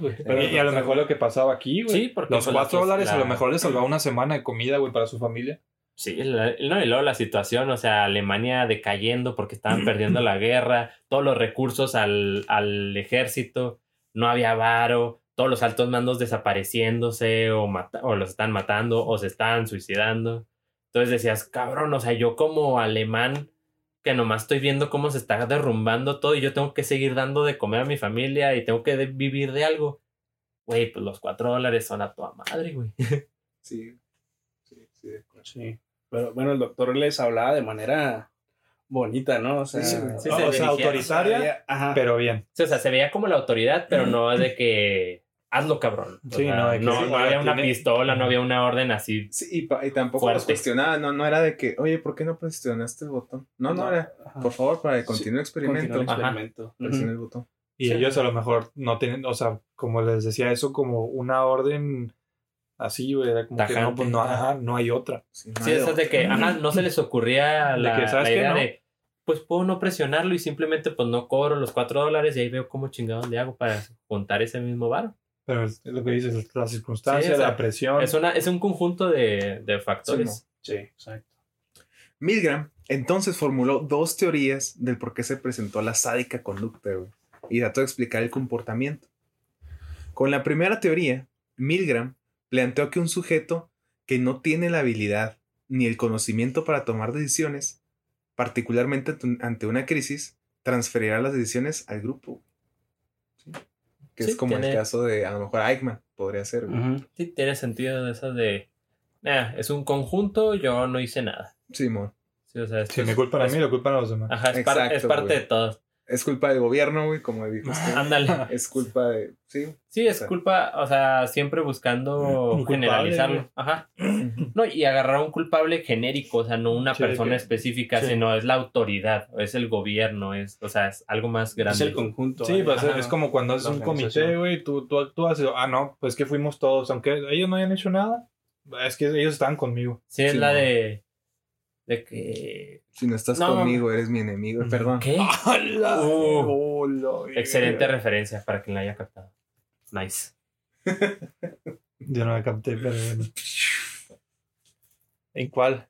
C: güey.
B: güey. Y, a lo mejor lo que pasaba aquí, güey.
C: Sí, porque
B: Los
C: pues,
B: cuatro
C: la-
B: dólares a lo
C: la-
B: mejor le salvaba una semana de comida, güey, para su familia.
C: Sí, la- no, y luego la situación, o sea, Alemania decayendo porque estaban perdiendo la guerra, todos los recursos al, al ejército, no había varo, todos los altos mandos desapareciéndose o, mata- o los están matando o se están suicidando. Entonces decías, cabrón, o sea, yo como alemán que nomás estoy viendo cómo se está derrumbando todo y yo tengo que seguir dando de comer a mi familia y tengo que de- vivir de algo. Güey, pues los cuatro dólares son a toda madre, güey.
A: Sí. Sí, sí, de acuerdo.
D: Sí. Pero bueno, el doctor les hablaba de manera bonita, ¿no? O sea,
A: Sí.
C: Sí,
B: o
C: se
B: sea, autoritaria,
D: Ajá.
B: pero bien.
C: Sí, o sea, se veía como la autoridad, pero no de que hazlo cabrón. O
B: Sí,
C: sea,
B: no, de que
C: no,
B: sí,
C: no había una
B: tiene-
C: pistola, no había una orden así.
A: Sí, y, tampoco los cuestionaba, no, no era de que, oye, ¿por qué no presionaste el botón? No, no, era,
D: Ajá.
A: por favor, para que continúe el experimento,
D: el experimento.
A: presiona el botón.
B: Y
C: Sí.
B: ellos a lo mejor no tienen, o sea, como les decía eso, como una orden así, güey, era como que no, pues no, ajá, no hay otra.
A: Sí, no
C: Sí,
A: hay
C: eso es de que, ajá, no se les ocurría
B: De
C: la,
B: que, ¿sabes
C: la
B: qué?
C: idea
B: No.
C: de, pues puedo no presionarlo y simplemente pues no cobro los cuatro dólares y ahí veo cómo chingados le hago para juntar ese mismo varo.
B: Pero es lo que dices, las circunstancias,
C: Sí, o sea,
B: la presión.
C: Es, una, es un conjunto de, de factores.
D: Sí, exacto.
A: Milgram entonces formuló dos teorías del por qué se presentó la sádica conducta, güey, y trató de explicar el comportamiento. Con la primera teoría, Milgram planteó que un sujeto que no tiene la habilidad ni el conocimiento para tomar decisiones, particularmente ante- una crisis, transferirá las decisiones al grupo. ¿Sí? Que
C: Sí,
A: es como el caso de, a lo mejor, Eichmann, podría ser.
C: Sí, tiene sentido eso de, "Nah, es un conjunto, yo no hice nada.
A: Simón.
C: Sí, o sea,
B: Si me
C: es-
B: culpan a mí, lo culpan a los demás.
C: Ajá, es, par-
A: Exacto,
C: es parte
A: güey.
C: de todo.
A: Es culpa del gobierno, güey, como dijo usted.
C: Ándale.
A: Es culpa de. Sí.
C: Sí, es
A: O sea,
C: culpa, o sea, siempre buscando
B: culpable,
C: generalizarlo.
B: güey.
C: Ajá. No, y agarrar a un culpable genérico, o sea, no una
B: Sí,
C: persona
B: que-
C: específica,
B: sí.
C: sino es la autoridad, o es el gobierno, es, o sea, es algo más
D: Es
C: grande.
D: el conjunto.
B: Sí,
D: ¿eh?
B: pues
C: Ajá.
B: es como cuando haces un comité, güey, tú, tú actúas y, ah, no, pues que fuimos todos, aunque ellos no hayan hecho nada, es que ellos estaban conmigo.
C: Sí, es
A: Sí,
C: la
A: no.
C: de, de que...
A: Si no estás
C: No,
A: conmigo, eres mi enemigo. Perdón.
C: ¿Qué?
B: ¡Hala! Oh,
C: Excelente referencia para quien la haya captado. Nice.
B: Yo no la capté, pero bueno. ¿En cuál?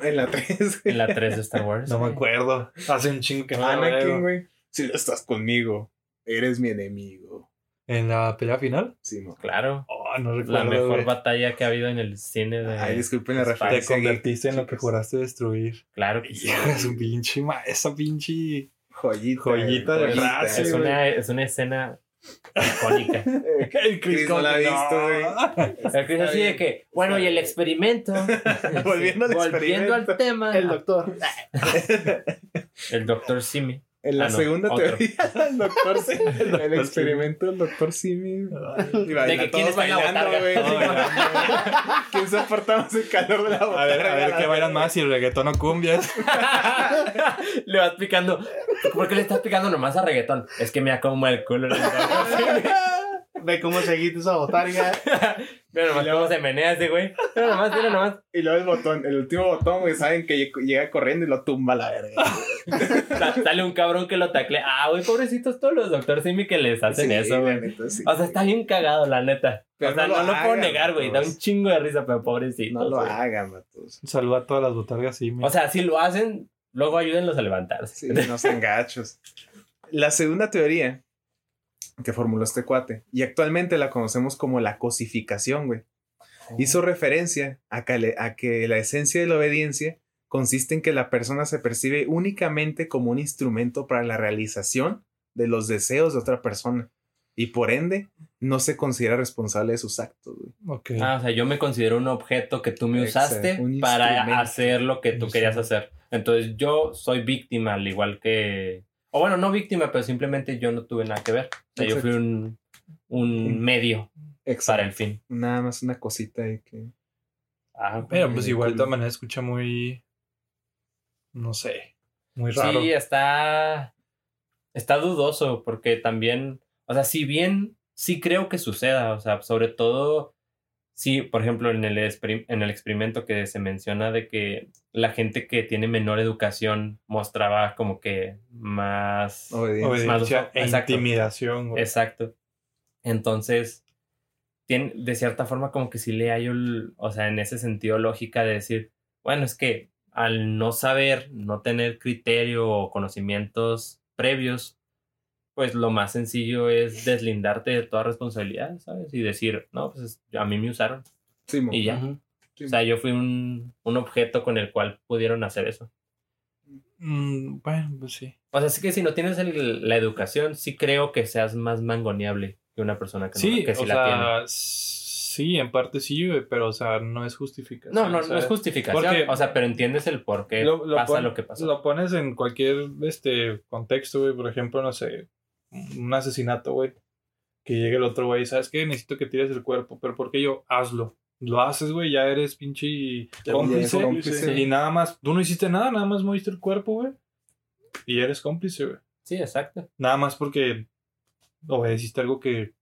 A: En la 3.
C: En la 3 de Star Wars.
B: No me acuerdo. Hace un chingo que no
A: Anakin, güey. Si no estás conmigo, eres mi enemigo.
B: ¿En la pelea final?
A: Simón.
C: Claro.
B: Oh, no
C: La mejor batalla que ha habido en el cine de...
A: Ay, disculpen la
C: Te
B: convertiste en lo que juraste destruir.
C: Claro que sí.
B: Es un pinche ma esa pinche
A: Joyita.
B: Joyita de frase,
C: Es una, es una escena icónica.
B: El
A: Chris no la ha visto, güey.
C: El Chris así de que, bueno, y el experimento.
A: Volviendo al
C: Volviendo al
A: experimento.
C: tema.
D: El doctor.
C: El doctor Simi.
A: En la
C: Ah, no,
A: segunda
C: otro.
A: teoría, el doctor Simi. El,
B: doctor
A: experimento del doctor Simi. Y
C: De
A: baila
C: que en la
A: bailando, güey. ¿Quién soporta más el calor de la botarga?
B: A ver, a ver qué bailan más, si el reggaetón o cumbias.
C: le vas picando. ¿Por qué le estás picando nomás a reggaetón? Es que me como el culo.
D: Ve cómo seguiste esa botarga.
C: Mira nomás cómo se menea ese güey. Mira nomás, mira nomás.
A: Y luego el botón, el último botón, güey, saben que lle- llega corriendo y lo tumba a la verga.
C: Sa- Sale un cabrón que lo taclea. Ah, güey, pobrecitos todos los doctores Simi que les hacen
A: Sí,
C: eso, güey.
A: neta, sí.
C: O sea, está bien cagado, la neta.
A: Pero
C: o sea,
A: no
C: no
A: lo
C: puedo negar, güey. Da un chingo de risa, pero pobrecito.
A: No lo hagan, vatos.
B: Saluda a todas las botargas, sí.
C: O sea, si lo hacen, luego ayúdenlos a levantarse.
A: Sí, no sean gachos. La segunda teoría que formuló este cuate, y actualmente la conocemos como la cosificación, güey. Hizo referencia a que, le- a que la esencia de la obediencia consiste en que la persona se percibe únicamente como un instrumento para la realización de los deseos de otra persona y por ende no se considera responsable de sus actos. güey.
B: Ok.
C: Ah, o sea, yo me considero un objeto que tú me
A: Exacto,
C: usaste para hacer lo que tú querías hacer. Entonces yo soy víctima, al igual que... O bueno, no víctima, pero simplemente yo no tuve nada que ver. O sea, yo fui
A: Exacto.
C: un, un medio para el fin.
A: Nada más una cosita ahí que...
C: Ah,
B: Pero pues igual de todas maneras escucha muy. No sé. Muy raro.
C: Sí, está. Está dudoso, porque también. O sea, si bien sí creo que suceda, o sea, sobre todo. Sí, por ejemplo, en el, en el experimento que se menciona de que la gente que tiene menor educación mostraba como que más.
A: Obediencia.
B: Obediencia
C: Más-
B: e
C: exacto.
B: intimidación. güey.
C: Exacto. Entonces, tiene, de cierta forma como que sí le hay, un- o sea, en ese sentido lógica de decir, bueno, es que al no saber, no tener criterio o conocimientos previos, pues lo más sencillo es deslindarte de toda responsabilidad, ¿sabes? Y decir, no, pues es- a mí me usaron.
A: Sí.
C: Y ya. O sea, yo fui un, un objeto con el cual pudieron hacer eso.
B: Mm, bueno, pues sí.
C: O sea, sí que si no tienes el- la educación, sí creo que seas más mangoneable que una persona que, no-
B: Sí,
C: que sí
B: o
C: la tiene.
B: sea, sí, en parte sí, pero o sea, no es justificación.
C: No, no, no es justificación.
B: Porque-
C: o sea, pero entiendes el por qué
B: Lo, lo
C: pasa
B: pon-
C: lo que pasó.
B: Lo pones en cualquier este contexto, güey. Por ejemplo, no sé, un asesinato, güey. Que llegue el otro güey, ¿sabes qué? Necesito que tires el cuerpo, pero ¿por qué yo? Hazlo. Lo haces, güey, ya eres pinche
A: Ya
B: cómplice. Y nada más, tú no hiciste nada, nada más moviste el cuerpo, güey. Y eres cómplice, güey.
C: Sí, exacto.
B: Nada más porque obedeciste algo que,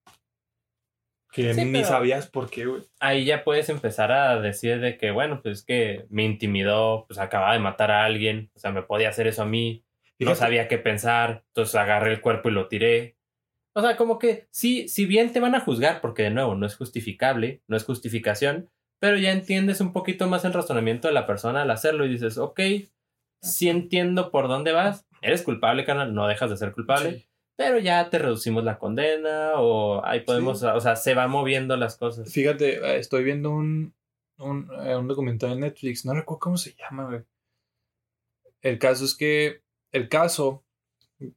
B: que
C: Sí,
B: ni sabías por qué, güey.
C: Ahí ya puedes empezar a decir de que, bueno, pues es que me intimidó, pues acababa de matar a alguien, o sea, me podía hacer eso a mí, no sabía qué pensar, entonces agarré el cuerpo y lo tiré. O sea, como que sí, si bien te van a juzgar, porque de nuevo no es justificable, no es justificación, pero ya entiendes un poquito más el razonamiento de la persona al hacerlo y dices, ok, sí entiendo por dónde vas, eres culpable, carnal, no dejas de ser culpable,
B: Sí.
C: pero ya te reducimos la condena o ahí podemos,
A: Sí.
C: o sea, se van moviendo las cosas.
B: Fíjate, eh, estoy viendo un, un, eh, un documental en Netflix, no recuerdo cómo se llama, güey. El caso es que, el caso,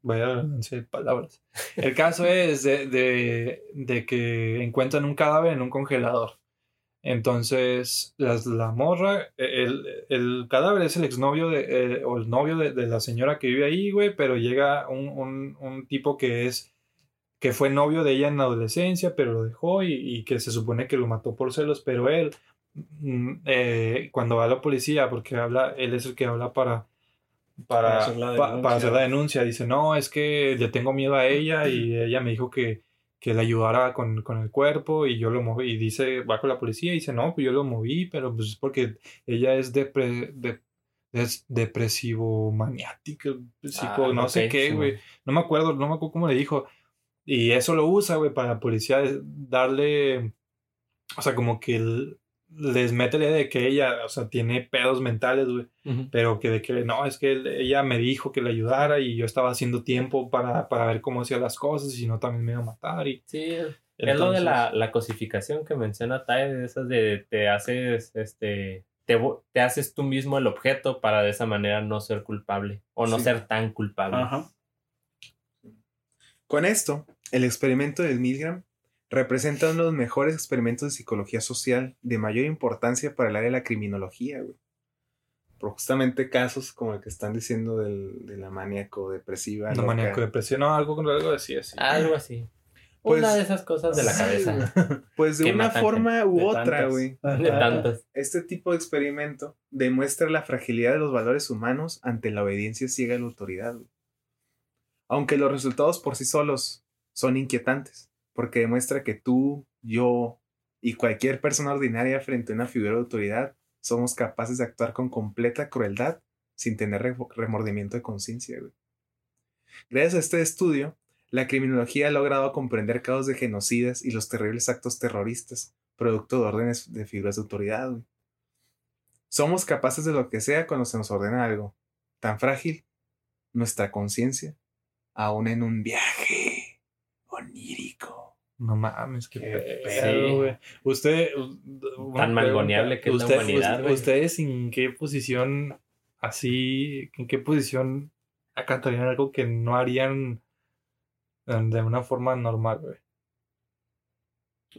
B: vaya de palabras, el caso es de, de, de que encuentran un cadáver en un congelador. Entonces, las, la morra, el, el cadáver es el exnovio de, eh, o el novio de, de la señora que vive ahí, güey, pero llega un, un, un tipo que es que fue novio de ella en la adolescencia, pero lo dejó y, y que se supone que lo mató por celos, pero él, mm, eh, cuando va a la policía, porque habla, él es el que habla para, para,
D: Para hacer la
B: pa-
D: denuncia.
B: para hacer la denuncia, dice, no, es que le tengo miedo a ella y ella me dijo que, que le ayudara con, con el cuerpo y yo lo moví, y dice, va con la policía y dice, no, pues yo lo moví, pero pues es porque ella es depre- de- es depresivo maniático, psico,
C: Ah,
B: no sé qué,
C: sí,
B: güey. No me acuerdo, no me acuerdo cómo le dijo. Y eso lo usa, güey, para la policía es darle, o sea, como que el- les mete la idea de que ella, o sea, tiene pedos mentales, güey, pero que de que no, es que él- ella me dijo que le ayudara y yo estaba haciendo tiempo para, para ver cómo hacía las cosas y si no también me iba a matar y
C: Sí, es lo de la, la cosificación que menciona Tai, de esas de te haces, este, te, te haces tú mismo el objeto para de esa manera no ser culpable o no
A: Sí.
C: ser tan culpable.
D: Ajá.
A: Con esto, el experimento del Milgram representa uno de los mejores experimentos de psicología social de mayor importancia para el área de la criminología, güey. Por justamente casos como el que están diciendo del, de la maníaco depresiva.
B: no
A: loca.
B: maníaco depresión, no, algo con algo así, así.
C: Algo así.
A: Pues,
C: Una de esas cosas de la
A: sí,
C: cabeza.
A: Pues de una forma u
D: De
A: otra, güey.
C: De tantas.
A: Este tipo de experimento demuestra la fragilidad de los valores humanos ante la obediencia ciega a la autoridad. güey. Aunque los resultados por sí solos son inquietantes, porque demuestra que tú, yo y cualquier persona ordinaria frente a una figura de autoridad somos capaces de actuar con completa crueldad sin tener re- remordimiento de conciencia. Gracias a este estudio, la criminología ha logrado comprender casos de genocidas y los terribles actos terroristas, producto de órdenes de figuras de autoridad. güey. Somos capaces de lo que sea cuando se nos ordena algo. Tan frágil, nuestra conciencia, aún en un viaje onírico.
B: No mames, qué,
D: Qué
B: pedo, güey. Usted.
C: Tan malgoneable que es la humanidad, güey.
B: ¿Ustedes en qué posición, así, en qué posición acatarían algo que no harían de una forma normal, güey?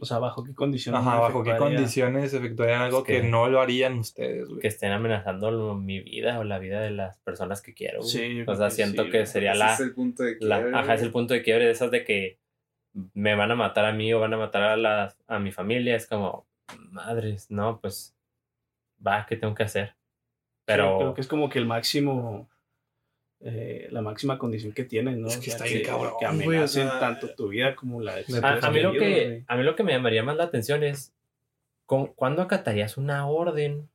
D: O sea, ¿bajo qué condiciones?
B: Ajá, ¿bajo qué condiciones efectuarían algo
C: Es que-
B: que no lo harían ustedes, güey?
C: Que estén amenazando lo- mi vida o la vida de las personas que quiero. güey.
D: Sí,
C: o sea, siento
D: sí,
C: que sería
A: Ese
C: la,
A: es el punto de
C: la-
A: quiebre,
C: ajá, es el punto de quiebre de esas de que me van a matar a mí o van a matar a las a mi familia. Es como, madres, no, pues va, ¿qué tengo que hacer?
D: Sí,
C: Pero
D: creo que es como que el máximo, eh, la máxima condición que tienen, ¿no?
B: Es
D: O
B: que
D: sea,
B: está bien cabrón,
D: que
B: güey, o
D: amenacen
B: sea,
D: tanto tu vida como la de
C: a, a mí lo que
D: güey.
C: a mí lo que me llamaría más la atención es ¿cu- ¿cuándo acatarías una orden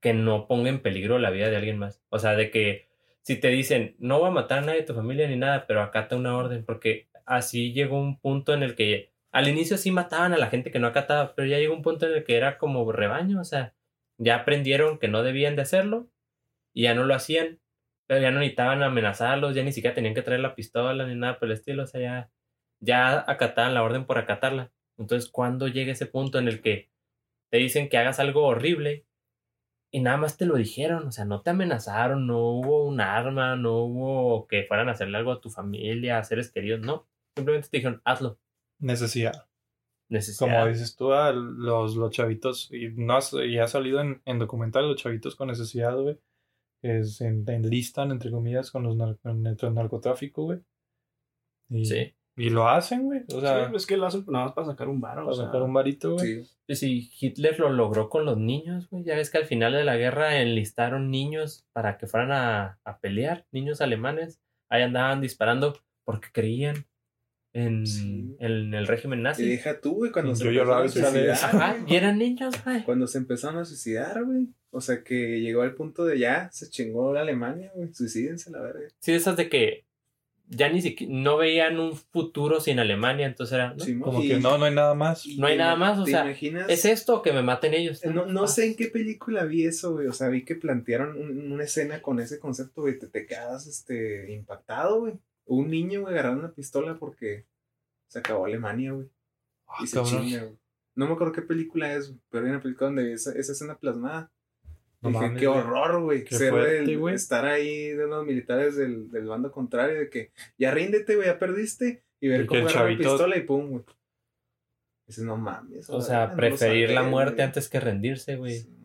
C: que no ponga en peligro la vida de alguien más? O sea, de que si te dicen no voy a matar a nadie de tu familia ni nada, pero acata una orden, porque así llegó un punto en el que al inicio sí mataban a la gente que no acataba, pero ya llegó un punto en el que era como rebaño, o sea, ya aprendieron que no debían de hacerlo y ya no lo hacían, pero ya no necesitaban amenazarlos, ya ni siquiera tenían que traer la pistola ni nada por el estilo, o sea, ya, ya acataban la orden por acatarla. Entonces, ¿cuándo llega ese punto en el que te dicen que hagas algo horrible y nada más te lo dijeron? O sea, no te amenazaron, no hubo un arma, no hubo que fueran a hacerle algo a tu familia, a seres queridos, no. Simplemente te dijeron, hazlo.
B: Necesidad.
C: Necesidad.
B: Como dices tú, a los, los chavitos, y, no has- y ha salido en, en documental, los chavitos con necesidad, güey, que se en- enlistan, entre comillas, con los nar- con el narcotráfico, güey. Y,
C: Sí.
B: y lo hacen, güey. O sea,
D: Sí, es que lo hacen nada más para sacar un varo.
B: para
D: o sea,
B: sacar un varito, güey.
A: Sí.
C: Y si Hitler lo logró con los niños, güey. Ya ves que al final de la guerra enlistaron niños para que fueran a, a pelear, niños alemanes. Ahí andaban disparando porque creían en,
A: Sí.
C: en el régimen
A: Y
C: nazi.
A: deja tú, güey, cuando
B: Y
A: se empezaron a suicidar.
C: Ajá, y eran niños, güey.
A: Cuando se empezaron a suicidar, güey. O sea, que llegó al punto de ya, se chingó la Alemania, güey. Suicídense la verga.
C: Sí, esas de que ya ni siquiera no veían un futuro sin Alemania, entonces era,
B: Como
A: y-
B: que no, no hay nada más.
A: y
C: No hay nada más, o
A: ¿te
C: sea,
A: imaginas?
C: ¿Es esto que me maten ellos?
A: No, no sé en qué película vi eso, güey. O sea, vi que plantearon un- una escena con ese concepto, güey. Te, te quedas este, impactado, güey. Un niño, güey, agarrando una pistola porque se acabó Alemania, güey.
B: Ah,
A: Y se chinga, güey. No me acuerdo qué película es, pero hay una película donde esa, esa escena plasmada.
B: No
A: Dije,
B: mames,
A: qué horror, güey. Ser
B: fuerte,
A: el- estar ahí de unos militares del, del bando contrario, de que ya ríndete, güey, ya perdiste. Y ver
B: Y
A: cómo agarra la pistola y pum, güey. Dices, no mames.
C: O sea, preferir la muerte antes que rendirse, güey.
A: Sí.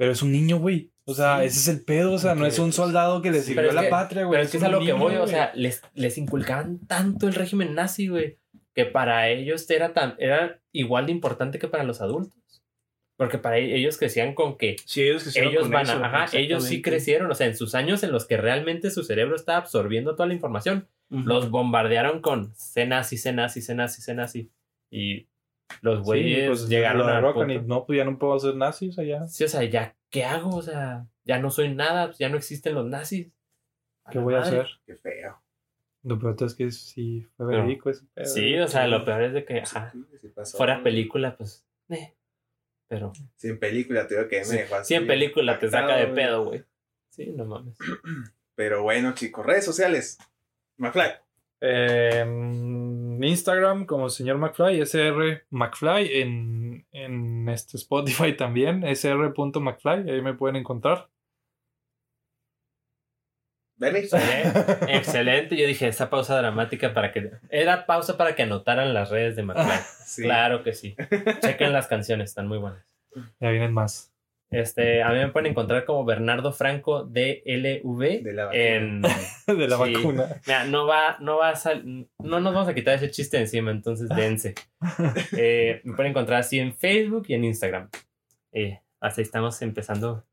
B: Pero es un niño, güey. O sea,
C: Sí.
B: ese es el pedo. O sea, no es un soldado que le
A: Sí,
B: sirvió a la
C: que-
B: patria, güey.
C: Pero es que es a
B: un
C: lo que
B: niño,
C: voy, o sea, les, les inculcaban tanto el régimen nazi, güey, que para ellos era, tan, era igual de importante que para los adultos. Porque para e- ellos crecían con que
D: Sí, ellos crecieron
C: ellos
D: con
C: van
D: eso,
C: a, ajá, ellos sí crecieron, o sea, en sus años en los que realmente su cerebro estaba absorbiendo toda la información, los bombardearon con cenas y cenas y cenas y cenas y y los
B: Sí,
C: güeyes
B: pues,
C: llegaron a
B: derrocan y no, pues ya no puedo ser nazis allá.
C: Sí, o sea, ya, ¿qué hago? O sea, ya no soy nada, pues, ya no existen los nazis.
B: ¿Qué
C: la
B: voy a hacer?
A: Qué feo.
B: Lo peor es que sí fue verídico ese pedo,
C: Sí, o sea, lo peor es de que,
A: Sí,
C: ajá,
A: sí pasó,
C: fuera película, pues, eh. Pero,
A: Sí, en película, te digo que me dejó así
C: sí, en película te saca de pedo, güey. Sí, no mames.
A: Pero bueno, chicos, redes sociales. McFly.
B: Eh, Instagram como señor McFly, SR McFly. En, en este Spotify también, sr.mcfly. Ahí me pueden encontrar.
C: Excelente, excelente. Yo dije, esa pausa dramática para que... Era pausa para que anotaran las redes de McFly.
A: Sí.
C: Claro que sí. Chequen las canciones, están muy buenas.
B: Ya vienen más.
C: Este, a mí me pueden encontrar como Bernardo Franco DLV
A: De la vacuna.
C: en...
B: De la
C: Sí.
B: vacuna.
C: Mira, no va, no va a sal- no nos vamos a quitar ese chiste encima, entonces dense. Eh, me pueden encontrar así en Facebook y en Instagram. Eh, así estamos empezando.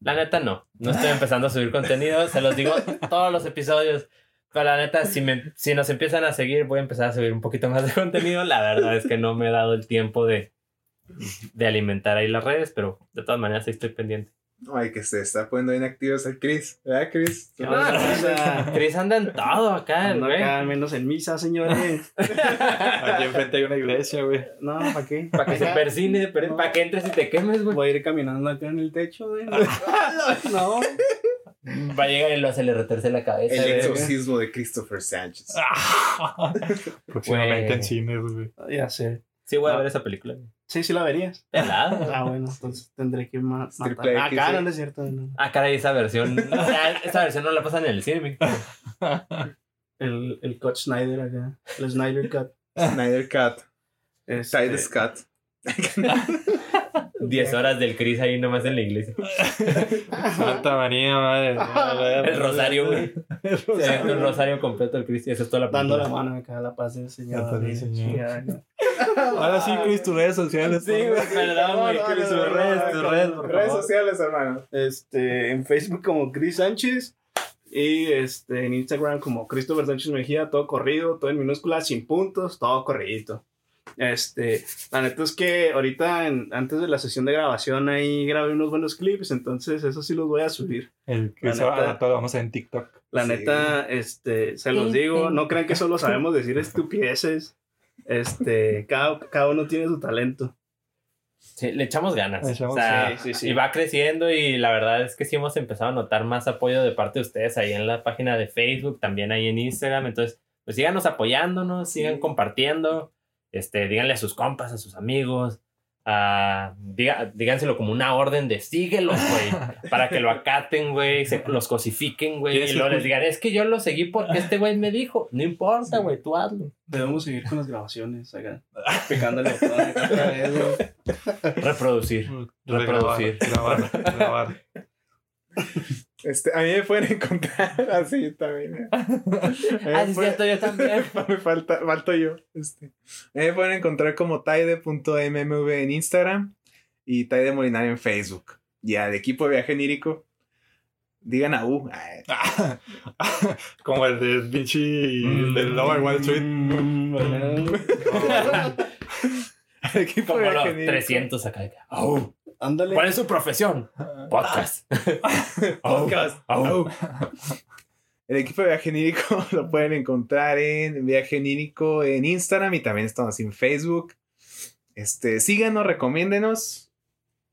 C: La neta no, no estoy empezando a subir contenido, se los digo todos los episodios. Pero la neta, si, me, si nos empiezan a seguir, voy a empezar a subir un poquito más de contenido. La verdad es que no me he dado el tiempo de, de alimentar ahí las redes, pero de todas maneras ahí estoy pendiente.
A: Ay, que se está poniendo inactivos el Chris. ¿Verdad, Chris?
D: ¿Qué pasa?
C: Chris anda en todo acá,
D: Ando
C: güey.
D: acá, menos en misa, señores.
B: Aquí enfrente hay una iglesia, güey.
D: No, ¿para qué?
C: Para que se persine,
D: No.
C: para que entres y te quemes, güey.
D: Voy a ir caminando acá en el techo, güey. No.
C: Va a llegar y lo hace le reterce la cabeza.
A: El
C: güey.
A: exorcismo de Christopher Sánchez.
B: Próximamente en cines, güey.
D: Ya sé.
C: Sí, voy a
D: No.
C: ver esa película. güey.
D: Sí, sí la verías.
C: Pelada.
D: Ah, bueno, entonces tendré que ma- matar.
A: Triple
D: Ah,
A: sí.
D: no es cierto. no.
C: Ah, caray, esa versión. esa versión no la pasan en el cine.
D: El, el Cut Snyder acá. El Snyder Cut.
A: Snyder Cut.
D: Este,
A: Scott.
C: 10 horas del Chris ahí nomás en la iglesia.
B: Santa María, madre.
C: El rosario, güey. Aventó un rosario completo el Chris y eso es toda la
D: Dando la mano acá a la paz del Señor.
B: La paz del. Señor. Ahora sí, Chris, tus redes sociales.
C: Sí, güey, perdón, güey. Chris, tus redes, tus redes,
A: Redes sociales, hermano.
D: Este, en Facebook como Chris Sánchez. Y este, en Instagram como Christopher Sánchez Mejía, todo corrido, todo en minúsculas, sin puntos, todo corridito. Este, la neta es que ahorita, en- antes de la sesión de grabación, ahí grabé unos buenos clips, entonces eso sí los voy a subir.
B: El Chris,
D: La neta.
B: ahora todo vamos en TikTok.
D: La
A: Sí.
D: neta, este, se los digo, no crean que solo sabemos decir estupideces. Este, cada, cada uno tiene su talento.
C: Sí, le echamos ganas.
B: Le echamos-
C: o sea,
D: sí, sí, sí.
C: Y va creciendo y la verdad es que sí hemos empezado a notar más apoyo de parte de ustedes ahí en la página de Facebook, también ahí en Instagram. Entonces, pues síganos apoyándonos, sigan compartiendo. Este, díganle a sus compas, a sus amigos. Ah, diga- díganselo como una orden de síguelos, güey. para que lo acaten, güey. Se los cosifiquen, güey.
B: ¿Quieres
C: Y luego les digan, es que yo lo seguí porque este güey me dijo. No importa, güey, tú hazlo.
D: Debemos seguir con las grabaciones acá. Picándole vez.
C: Reproducir. Reproducir.
B: Grabar, grabar. grabar.
A: Este, a mí me pueden encontrar así también. A mí me
C: Ah, sí, es
A: pueden-
C: cierto, yo también.
A: me falta, falto yo. Este. A mí me pueden encontrar como taide.mmv en Instagram y Taide Molinario en Facebook. Y al equipo de viaje nírico, digan a U. Ay,
B: Como el pinche
C: Mm.
B: del Lower Wall Street.
D: Mm, ¿verdad?
A: al equipo
C: Como
A: de
C: los
A: viaje nírico.
C: 300 acá. Au.
D: Ándale.
C: ¿Cuál es su profesión? Podcast. Au.
A: Podcast.
C: Au.
A: El equipo de Viaje Nírico lo pueden encontrar en Viaje Nírico en Instagram y también estamos en Facebook. Este, síganos, recomiéndenos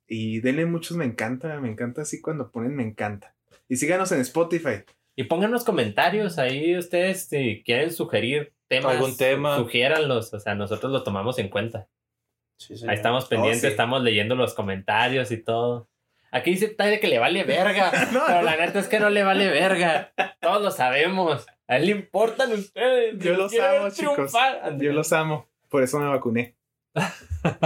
A: y denle muchos me encanta. Me encanta así cuando ponen me encanta. Y síganos en Spotify.
C: Y pónganos comentarios ahí ustedes si quieren sugerir temas.
B: Algún tema.
C: Sugiéranlos. O sea, nosotros lo tomamos en cuenta.
D: Sí.
C: Ahí estamos pendientes,
A: sí.
C: estamos leyendo los comentarios y todo. Aquí dice Taide que le vale verga. Pero la neta es que no le vale verga. Todos lo sabemos. A él le importan ustedes.
A: Yo los amo, chicos. Yo los amo. Por eso me vacuné.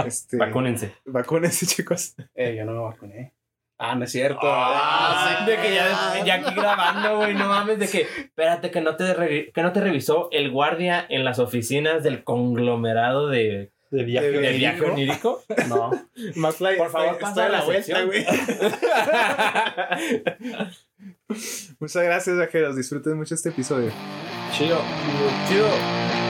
A: Este,
C: Vacúnense.
A: Vacúnense, chicos.
D: Eh, yo no me vacuné. Ah, no es cierto.
C: Ah, sí, de que ya, ya aquí grabando, güey, no mames, de que, espérate, que no te, re- que no te revisó el guardia en las oficinas del conglomerado de,
B: De viaje.
A: De
C: viaje onírico.
D: No.
A: Más like,
C: Por favor, pasa la
A: la vuelta, güey. Muchas gracias, viajeros. Disfruten mucho este episodio.
C: Chido. Chido.